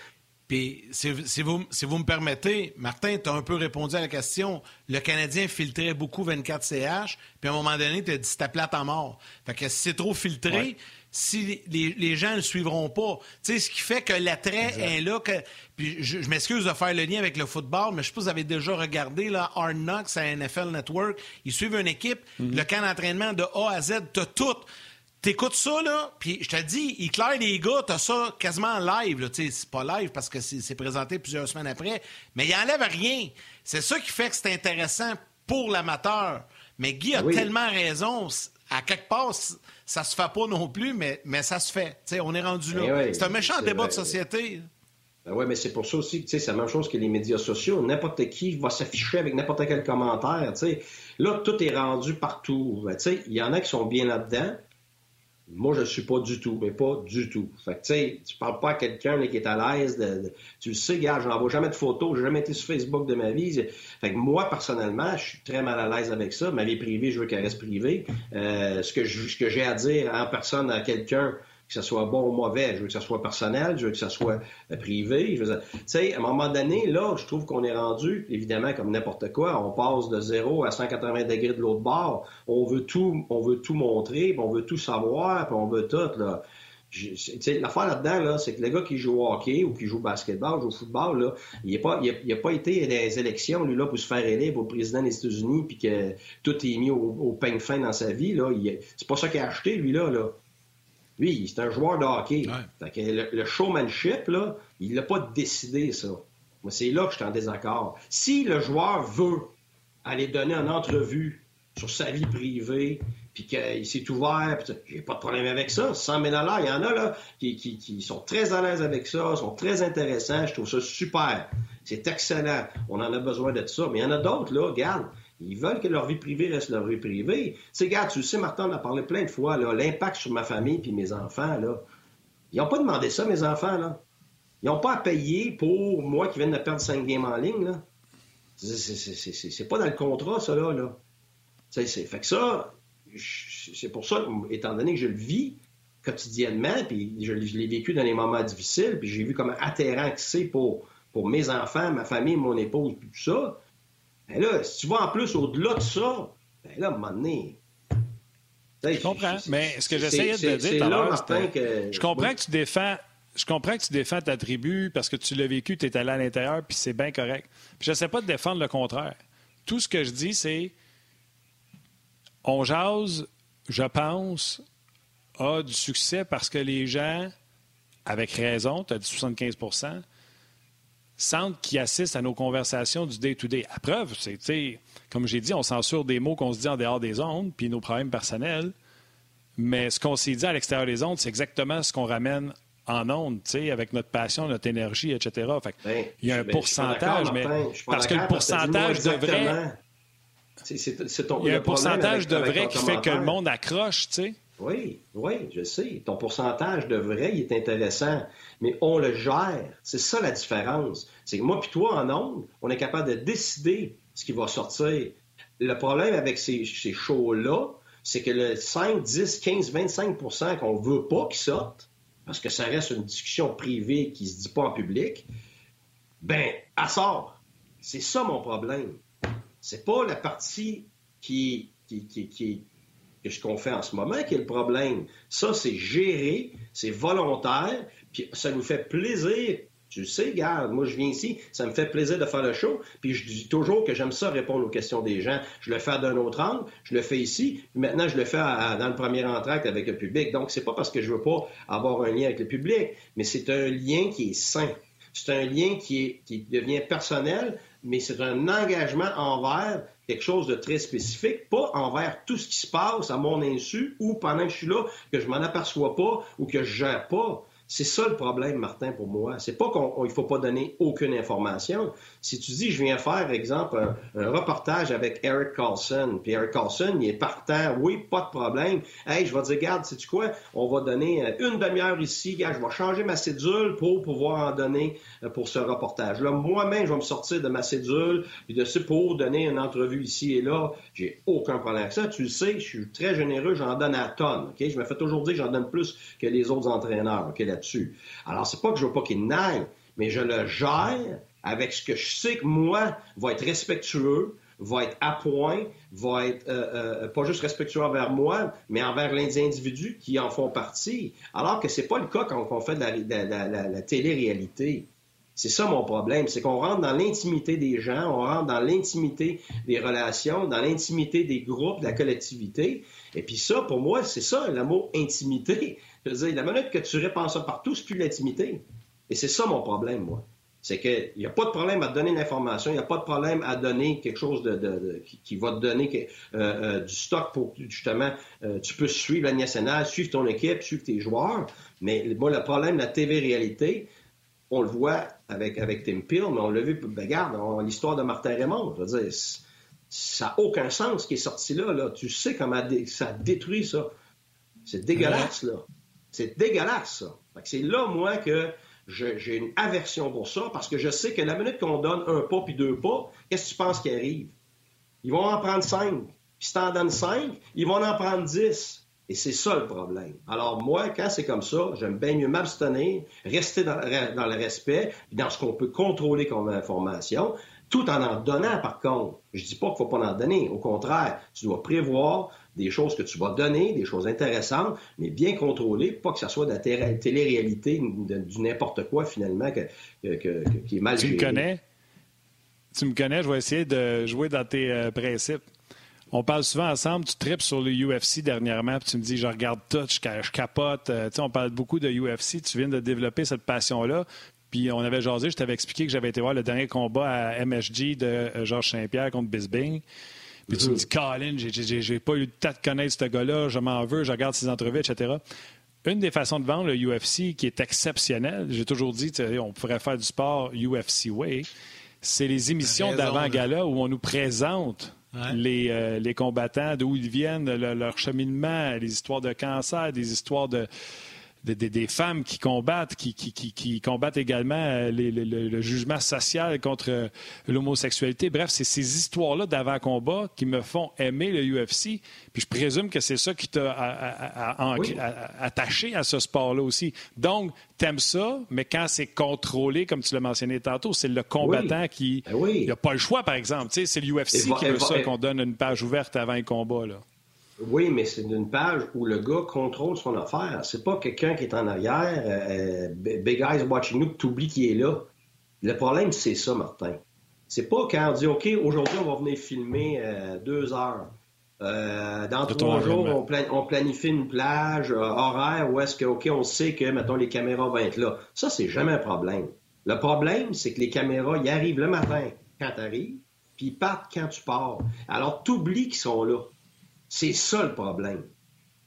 Puis, si, vous, si vous me permettez, Martin, tu as un peu répondu à la question. Le Canadien filtrait beaucoup 24CH, puis à un moment donné, tu as dit c'était plate en mort. Fait que si c'est trop filtré, si les, gens ne suivront pas, tu sais, ce qui fait que l'attrait est là. Que, puis je, m'excuse de faire le lien avec le football, mais je sais pas si vous avez déjà regardé là, Hard Knocks à NFL Network. Ils suivent une équipe, mm-hmm. le camp d'entraînement de A à Z, tu tout. T'écoutes ça, là, puis je te dis, il claire les gars, t'as ça quasiment en live. C'est pas live parce que c'est présenté plusieurs semaines après, mais il enlève rien. C'est ça qui fait que c'est intéressant pour l'amateur. Mais Guy a tellement raison. À quelque part, ça se fait pas non plus, mais, mais ça se fait. sais, on est rendu là. Eh c'est un méchant débat de société. Ben oui, mais c'est pour ça aussi que c'est la même chose que les médias sociaux. N'importe qui va s'afficher avec n'importe quel commentaire. sais. Là, tout est rendu partout. Ben, il y en a qui sont bien là-dedans, moi, je ne suis pas du tout, mais pas du tout. Fait que, tu sais, tu parles pas à quelqu'un qui est à l'aise de, Tu le sais, gars, je n'envoie jamais de photos, j'ai jamais été sur Facebook de ma vie. Fait que moi, personnellement, je suis très mal à l'aise avec ça. Ma vie privée, je veux qu'elle reste privée. Euh, ce que j'ai à dire en personne à quelqu'un, que ce soit bon ou mauvais. Je veux que ce soit personnel, je veux que ce soit euh, privé. Tu sais, à un moment donné, là, je trouve qu'on est rendu, évidemment, comme n'importe quoi, on passe de zéro à 180 degrés de l'autre bord. On veut tout, on veut tout montrer, puis on veut tout savoir, puis on veut tout, là. L'affaire là-dedans, là, c'est que le gars qui joue au hockey ou qui joue au basketball, joue au football, là, il n'a pas, il a, pas été dans les élections, lui, là, pour se faire élire pour président des États-Unis, puis que tout est mis au, au peigne fin dans sa vie. Là. C'est pas ça qu'il a acheté, lui, là. là. Lui, c'est un joueur de hockey. le, showmanship, là, il l'a pas décidé, ça. Moi, c'est là que je suis en désaccord. Si le joueur veut aller donner une entrevue sur sa vie privée, puis qu'il s'est ouvert, j'ai pas de problème avec ça. 100 000 il y en a là qui, qui, sont très à l'aise avec ça, sont très intéressants. Je trouve ça super. C'est excellent. On en a besoin de ça. Mais il y en a d'autres, là, regarde, ils veulent que leur vie privée reste leur vie privée. Tu sais, regarde, tu sais, Martin en a parlé plein de fois, l'impact sur ma famille puis mes enfants, là. Ils n'ont pas demandé ça, mes enfants, là. Ils n'ont pas à payer pour moi qui viens de perdre 5 games en ligne, là. C'est pas dans le contrat, ça, là. là. Fait que ça, c'est pour ça, étant donné que je le vis quotidiennement, puis je, l'ai vécu dans les moments difficiles, puis j'ai vu comment atterrant que c'est pour, mes enfants, ma famille, mon épouse, tout ça. Ben là, si tu vas en plus au-delà de ça, ben là, à un moment donné, je comprends, mais ce que j'essayais de dire tout à l'heure, je comprends que tu défends je comprends que tu défends ta tribu parce que tu l'as vécu, tu es allé à l'intérieur, puis c'est bien correct. Puis je ne sais pas de défendre le contraire. Tout ce que je dis, c'est on jase, je pense, a du succès parce que les gens, avec raison, tu as dit 75 sentent qu'ils assistent à nos conversations du day-to-day. À preuve, c'est, comme j'ai dit, on censure des mots qu'on se dit en dehors des ondes, puis nos problèmes personnels. Mais ce qu'on s'est dit à l'extérieur des ondes, c'est exactement ce qu'on ramène en ondes, avec notre passion, notre énergie, etc. Fait ben, il y a un ben, pourcentage, mais parce que le pourcentage devrait il y a un pourcentage de vrai qui fait que le monde accroche, tu sais. Oui, oui, je sais. Ton pourcentage de vrai, il est intéressant, mais on le gère. C'est ça la différence. C'est que moi puis toi, en ondes, on est capable de décider ce qui va sortir. Le problème avec ces, ces shows-là, c'est que le 5, 10, 15, 25% qu'on veut pas qu'ils sortent, parce que ça reste une discussion privée qui se dit pas en public, ben, elle sort. C'est ça mon problème. C'est pas la partie qui, qui, qui, qui ce qu'on fait en ce moment qui est le problème. Ça, c'est géré, c'est volontaire, puis ça nous fait plaisir. Tu sais, regarde, moi je viens ici, ça me fait plaisir de faire le show, puis je dis toujours que j'aime ça répondre aux questions des gens. Je le fais d'un autre angle, je le fais ici, puis maintenant je le fais dans le premier entracte avec le public. Donc c'est pas parce que je veux pas avoir un lien avec le public, mais c'est un lien qui est sain. C'est un lien qui devient personnel, mais c'est un engagement envers quelque chose de très spécifique, pas envers tout ce qui se passe à mon insu ou pendant que je suis là, que je m'en aperçois pas ou que je gère pas. C'est ça le problème, Martin, pour moi. C'est pas qu'il ne faut pas donner aucune information. Si tu dis, je viens faire, exemple, un, reportage avec Eric Carlson, puis Eric Carlson, il est partant, oui, pas de problème. Hey, je vais dire, regarde, sais-tu quoi? On va donner euh, une demi-heure ici, gars, je vais changer ma cédule pour pouvoir en donner euh, pour ce reportage-là. Moi-même, je vais me sortir de ma cédule, puis de ce pour donner une entrevue ici et là. J'ai aucun problème avec ça. Tu le sais, je suis très généreux, j'en donne à tonnes. Je me fais toujours dire que j'en donne plus que les autres entraîneurs, OK, là-dessus. Alors, c'est pas que je veux pas qu'il n'aille, mais je le gère avec ce que je sais que moi va être respectueux, va être à point, va être euh, euh, pas juste respectueux envers moi, mais envers les individus qui en font partie. Alors que c'est pas le cas quand on fait de la, télé-réalité. C'est ça mon problème, c'est qu'on rentre dans l'intimité des gens, on rentre dans l'intimité des relations, dans l'intimité des groupes, de la collectivité. Et puis ça, pour moi, c'est ça le mot intimité. Je veux dire, la minute que tu répands ça partout, c'est plus l'intimité. Et c'est ça mon problème, moi. C'est qu'il n'y a pas de problème à donner l'information, il n'y a pas de problème à donner quelque chose de, qui, va te donner euh, euh, du stock pour justement euh, tu peux suivre la nationale, suivre ton équipe, suivre tes joueurs. Mais moi, le problème de la TV-réalité, on le voit avec, avec Tim Peel, mais on l'a vu, ben, regarde, l'histoire de Martin Raymond. Je veux dire, ça n'a aucun sens ce qui est sorti là, là. Tu sais comment ça détruit ça. C'est dégueulasse, là. C'est dégueulasse, ça. C'est là, moi, que j'ai une aversion pour ça parce que je sais que la minute qu'on donne un pas puis deux pas, qu'est-ce que tu penses qui arrive? Ils vont en prendre cinq. Puis si t'en donnes cinq, ils vont en prendre dix. Et c'est ça le problème. Alors moi, quand c'est comme ça, j'aime bien mieux m'abstenir, rester dans, le respect, dans ce qu'on peut contrôler comme information, tout en en donnant, par contre. Je dis pas qu'il faut pas en donner. Au contraire, tu dois prévoir des choses que tu vas donner, des choses intéressantes, mais bien contrôlées, pas que ça soit de la télé-réalité, du n'importe quoi, finalement, qui est mal Tu me connais? Tu me connais, je vais essayer de jouer dans tes euh, principes. On parle souvent ensemble, tu tripes sur le UFC dernièrement, puis tu me dis, je regarde tout, je, capote. Euh, on parle beaucoup de UFC, tu viens de développer cette passion-là. Puis on avait jasé, je t'avais expliqué que j'avais été voir le dernier combat à MSG de euh, Georges Saint-Pierre contre Bisbing. Puis tu me dis, Colin, j'ai pas eu le temps de connaître ce gars-là, je m'en veux, je regarde ses entrevues, etc. Une des façons de vendre le UFC qui est exceptionnelle, j'ai toujours dit, on pourrait faire du sport UFC Way, c'est les émissions d'avant-gala où on nous présente les, euh, les, combattants, d'où ils viennent, leur cheminement, les histoires de cancer, des histoires de, des, femmes qui combattent, qui, qui, combattent également euh, le, jugement social contre euh, l'homosexualité. Bref, c'est ces histoires-là d'avant-combat qui me font aimer le UFC. Puis je présume que c'est ça qui t'a attaché à ce sport-là aussi. Donc, t'aimes ça, mais quand c'est contrôlé, comme tu l'as mentionné tantôt, c'est le combattant qui... Ben n'a pas le choix, par exemple. C'est l'UFC qui veut ça, qu'on donne une page ouverte avant un combat. Là. Oui, mais c'est une page où le gars contrôle son affaire. C'est pas quelqu'un qui est en arrière, euh, big eyes watching nous, que oublies qui est là. Le problème, c'est ça, Martin. C'est pas quand on dit, OK, aujourd'hui, on va venir filmer euh, deux heures. Euh, dans trois jours, on, planifie une plage horaire où est-ce que, OK, on sait que, mettons, les caméras vont être là. Ça, c'est jamais un problème. Le problème, c'est que les caméras, ils arrivent le matin quand tu arrives, puis ils partent quand tu pars. Alors, tu oublies qu'ils sont là. C'est ça le problème.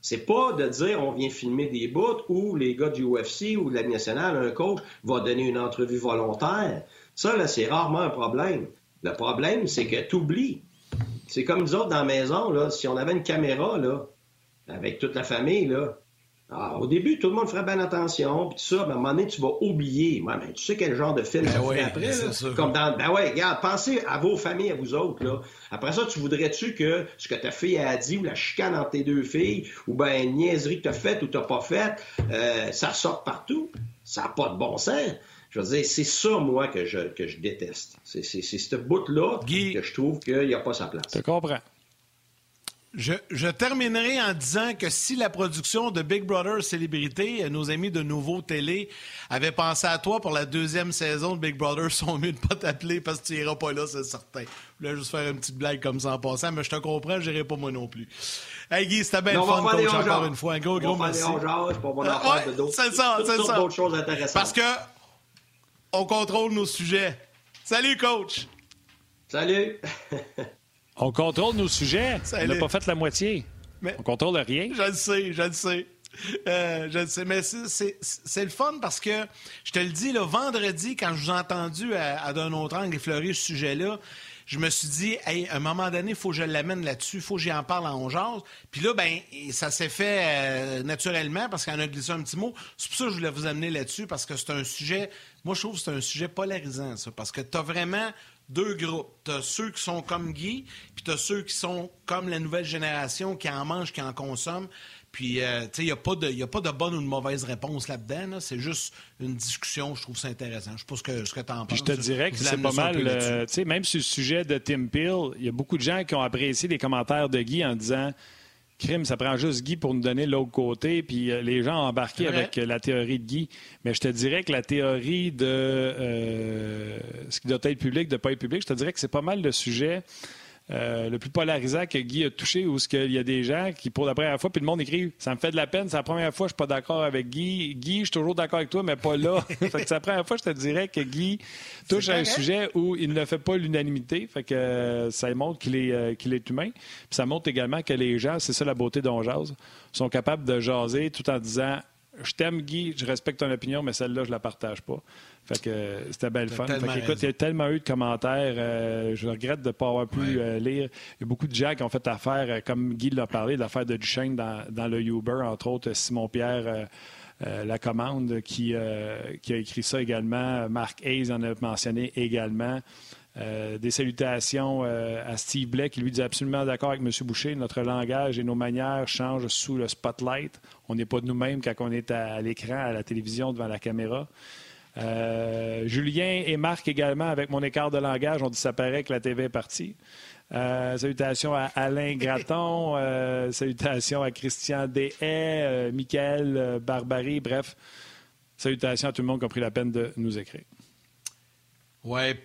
C'est pas de dire on vient filmer des bouts où les gars du UFC ou de la nationale, un coach va donner une entrevue volontaire. Ça, là, c'est rarement un problème. Le problème, c'est que tu oublies. C'est comme nous autres dans la maison, là, si on avait une caméra, là, avec toute la famille, là, ah, au début, tout le monde ferait bien attention, puis tout ça, mais à un moment donné, tu vas oublier. mais tu sais quel genre de film ben après? Comme dans, ben ouais, regarde, pensez à vos familles, à vous autres. Là. Après ça, tu voudrais-tu que ce que ta fille a dit, ou la chicane entre tes deux filles, ou ben une niaiserie que as faite ou t'as pas faite, euh, ça sorte partout? Ça n'a pas de bon sens. Je veux dire, c'est ça, moi, que je, que je déteste. C'est ce bout-là que je trouve qu'il n'y a pas sa place. Je comprends. Je, terminerai en disant que si la production de Big Brother Célébrité, nos amis de Nouveau Télé, avaient pensé à toi pour la deuxième saison de Big Brother, sont mieux de pas t'appeler parce que tu iras pas là, c'est certain. Je voulais juste faire une petite blague comme ça en passant, mais je te comprends, je n'irai pas moi non plus. Hey Guy, c'était bien fun, coach, encore une fois. Un gros, gros merci. c'est ça, c'est ça. choses intéressantes. Parce que on contrôle nos sujets. Salut, coach! Salut! On contrôle nos sujets. On n'a pas fait la moitié. Mais... On contrôle rien. Je le sais, je le sais. Euh, je le sais, mais c'est le fun parce que, je te le dis, le vendredi, quand je vous ai entendu à, d'un autre angle effleurer ce sujet-là, je me suis dit, hey, à un moment donné, il faut que je l'amène là-dessus, il faut que j'y en parle en jase. Puis là, ben, ça s'est fait euh, naturellement parce qu'on a glissé un petit mot. C'est pour ça que je voulais vous amener là-dessus parce que c'est un sujet, moi, je trouve que c'est un sujet polarisant, ça, parce que tu as vraiment deux groupes. Tu as ceux qui sont comme Guy, puis tu as ceux qui sont comme la nouvelle génération qui en mangent, qui en consomment. Puis, euh, tu sais, il n'y a, pas de, a pas de bonne ou de mauvaise réponse là-dedans. C'est juste une discussion. Je trouve ça intéressant. Je sais pas ce que, ce que tu en penses. je te dirais que c'est pas mal. Euh, tu sais, même sur le sujet de Tim Peel, il y a beaucoup de gens qui ont apprécié les commentaires de Guy en disant crime, ça prend juste Guy pour nous donner l'autre côté, puis euh, les gens ont embarqué avec euh, la théorie de Guy. Mais je te dirais que la théorie de euh, ce qui doit être public, de ne pas être public, je te dirais que c'est pas mal le sujet euh, le plus polarisant que Guy a touché, où il y a des gens qui, pour la première fois, puis le monde écrit Ça me fait de la peine, c'est la première fois que je suis pas d'accord avec Guy. Guy, je suis toujours d'accord avec toi, mais pas là. fait c'est la première fois que je te dirais que Guy touche à un sujet où il ne fait pas l'unanimité. Fait que euh, ça montre qu'il est, euh, qu'il est humain. Puis ça montre également que les gens, c'est ça la beauté d'On sont capables de jaser tout en disant Je t'aime, Guy, je respecte ton opinion, mais celle-là, je la partage pas. Fait que euh, c'était belle fun. écoute, il y a tellement eu de commentaires. Euh, je regrette de ne pas avoir pu euh, lire. Il y a beaucoup de gens qui ont fait affaire, comme Guy l'a parlé, l'affaire de Duchesne dans, dans, le Uber, entre autres Simon-Pierre. la commande qui, qui, a écrit ça également. Marc Hayes en a mentionné également. Des salutations à Steve Blake qui lui dit absolument d'accord avec M. Boucher. Notre langage et nos manières changent sous le spotlight. On n'est pas de nous-mêmes quand on est à l'écran, à la télévision, devant la caméra. Julien et Marc également, avec mon écart de langage, on dit ça paraît que la TV est partie. salutations à Alain Graton, salutations à Christian Deshaies, Michael Barbary, bref, salutations à tout le monde qui a pris la peine de nous écrire. Ouais,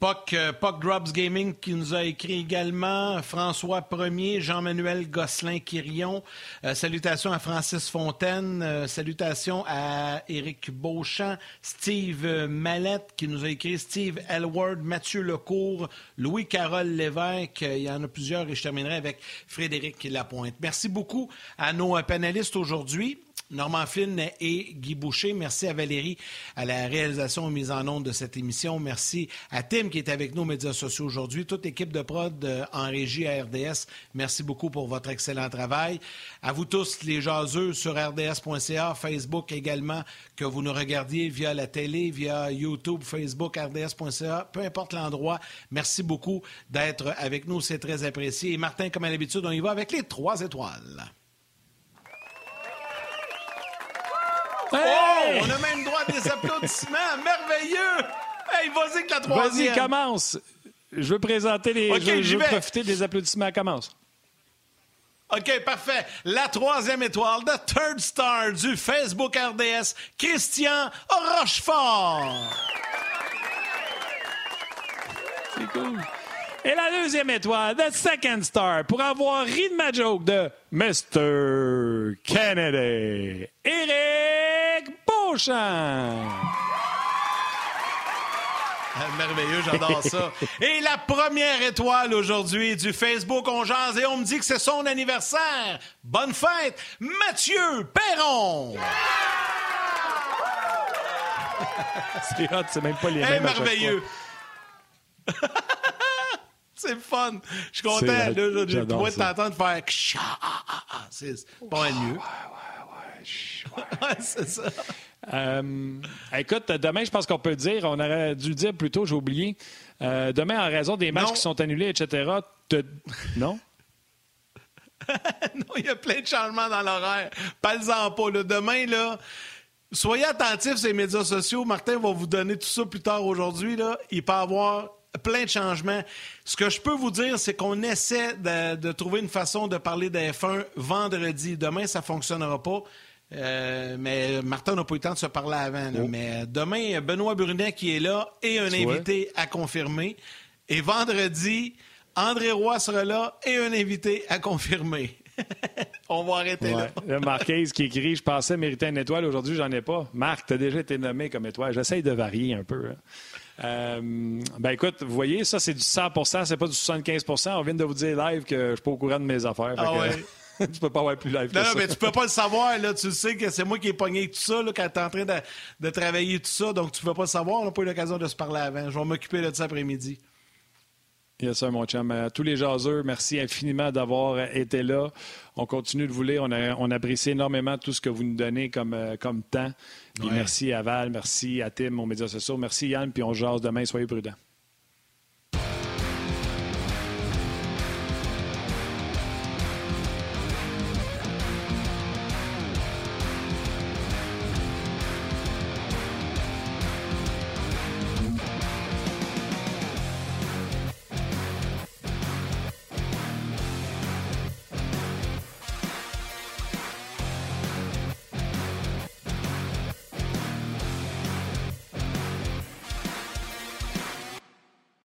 Puck, euh, Drops Gaming qui nous a écrit également, François Ier, Jean-Manuel Gosselin-Quirion, euh, salutations à Francis Fontaine, euh, salutations à Éric Beauchamp, Steve Mallette qui nous a écrit, Steve Elward, Mathieu Lecourt, Louis-Carole Lévesque, il y en a plusieurs et je terminerai avec Frédéric Lapointe. Merci beaucoup à nos panélistes aujourd'hui. Normand Flynn et Guy Boucher. Merci à Valérie à la réalisation et mise en onde de cette émission. Merci à Tim qui est avec nous aux médias sociaux aujourd'hui. Toute l'équipe de prod euh, en régie à RDS, merci beaucoup pour votre excellent travail. À vous tous, les jaseux sur rds.ca, Facebook également, que vous nous regardiez via la télé, via YouTube, Facebook, rds.ca, peu importe l'endroit. Merci beaucoup d'être avec nous. C'est très apprécié. Et Martin, comme à l'habitude, on y va avec les trois étoiles. Oh, on a même droit à des applaudissements. Merveilleux! Hey, vas-y que la troisième. Vas-y, commence. Je veux présenter les. je, veux profiter des applaudissements. Commence. OK, parfait. La troisième étoile, the third star du Facebook RDS, Christian Rochefort. C'est cool. Et la deuxième étoile, the second star, pour avoir ri de ma joke de Mr. Kennedy, Eric Beauchamp. Ah, merveilleux, j'adore ça. Et la première étoile aujourd'hui du Facebook On Jase et on me dit que c'est son anniversaire. Bonne fête, Mathieu Perron. c'est hot, c'est même pas les mêmes. merveilleux. C'est fun. Je suis content. Là, je pourrais t'entendre faire. C'est pas mieux. Ouais, ouais, ouais. c'est ça. Euh, écoute, demain, je pense qu'on peut le dire, on aurait dû le dire plus tôt, j'ai oublié. Euh, demain, en raison des matchs qui sont annulés, etc., non? non, il y a plein de changements dans l'horaire. Pas-en pas. Là. Demain, là, soyez attentifs sur les médias sociaux. Martin va vous donner tout ça plus tard aujourd'hui. Il peut y avoir plein de changements. Ce que je peux vous dire, c'est qu'on essaie de, trouver une façon de parler des F1 vendredi. Demain, ça ne fonctionnera pas. Euh, mais Martin n'a pas eu le temps de se parler avant. Oh. Mais demain, Benoît Brunet qui est là et un invité à confirmer. Et vendredi, André Roy sera là et un invité à confirmer. On va arrêter là. Le Marquise qui écrit Je pensais mériter une étoile, aujourd'hui, j'en ai pas. Marc, tu as déjà été nommé comme étoile. J'essaye de varier un peu. Hein. Euh, ben écoute, vous voyez, ça c'est du 100% c'est pas du 75% On vient de vous dire live que je suis pas au courant de mes affaires. Ah ouais. tu peux pas avoir plus live non, que non, mais tu peux pas le savoir. Là. Tu sais que c'est moi qui ai pogné tout ça là, quand tu es en train de, de, travailler tout ça. Donc, tu peux pas le savoir. On n'a pas eu l'occasion de se parler avant. Je vais m'occuper de ça après-midi. Yes, sir, mon chum. À tous les jaseux, merci infiniment d'avoir été là. On continue de vous lire. On, a, on apprécie énormément tout ce que vous nous donnez comme, euh, comme temps. merci à Val, merci à Tim, aux médias sociaux. Merci Yann, puis on jase demain. Soyez prudents.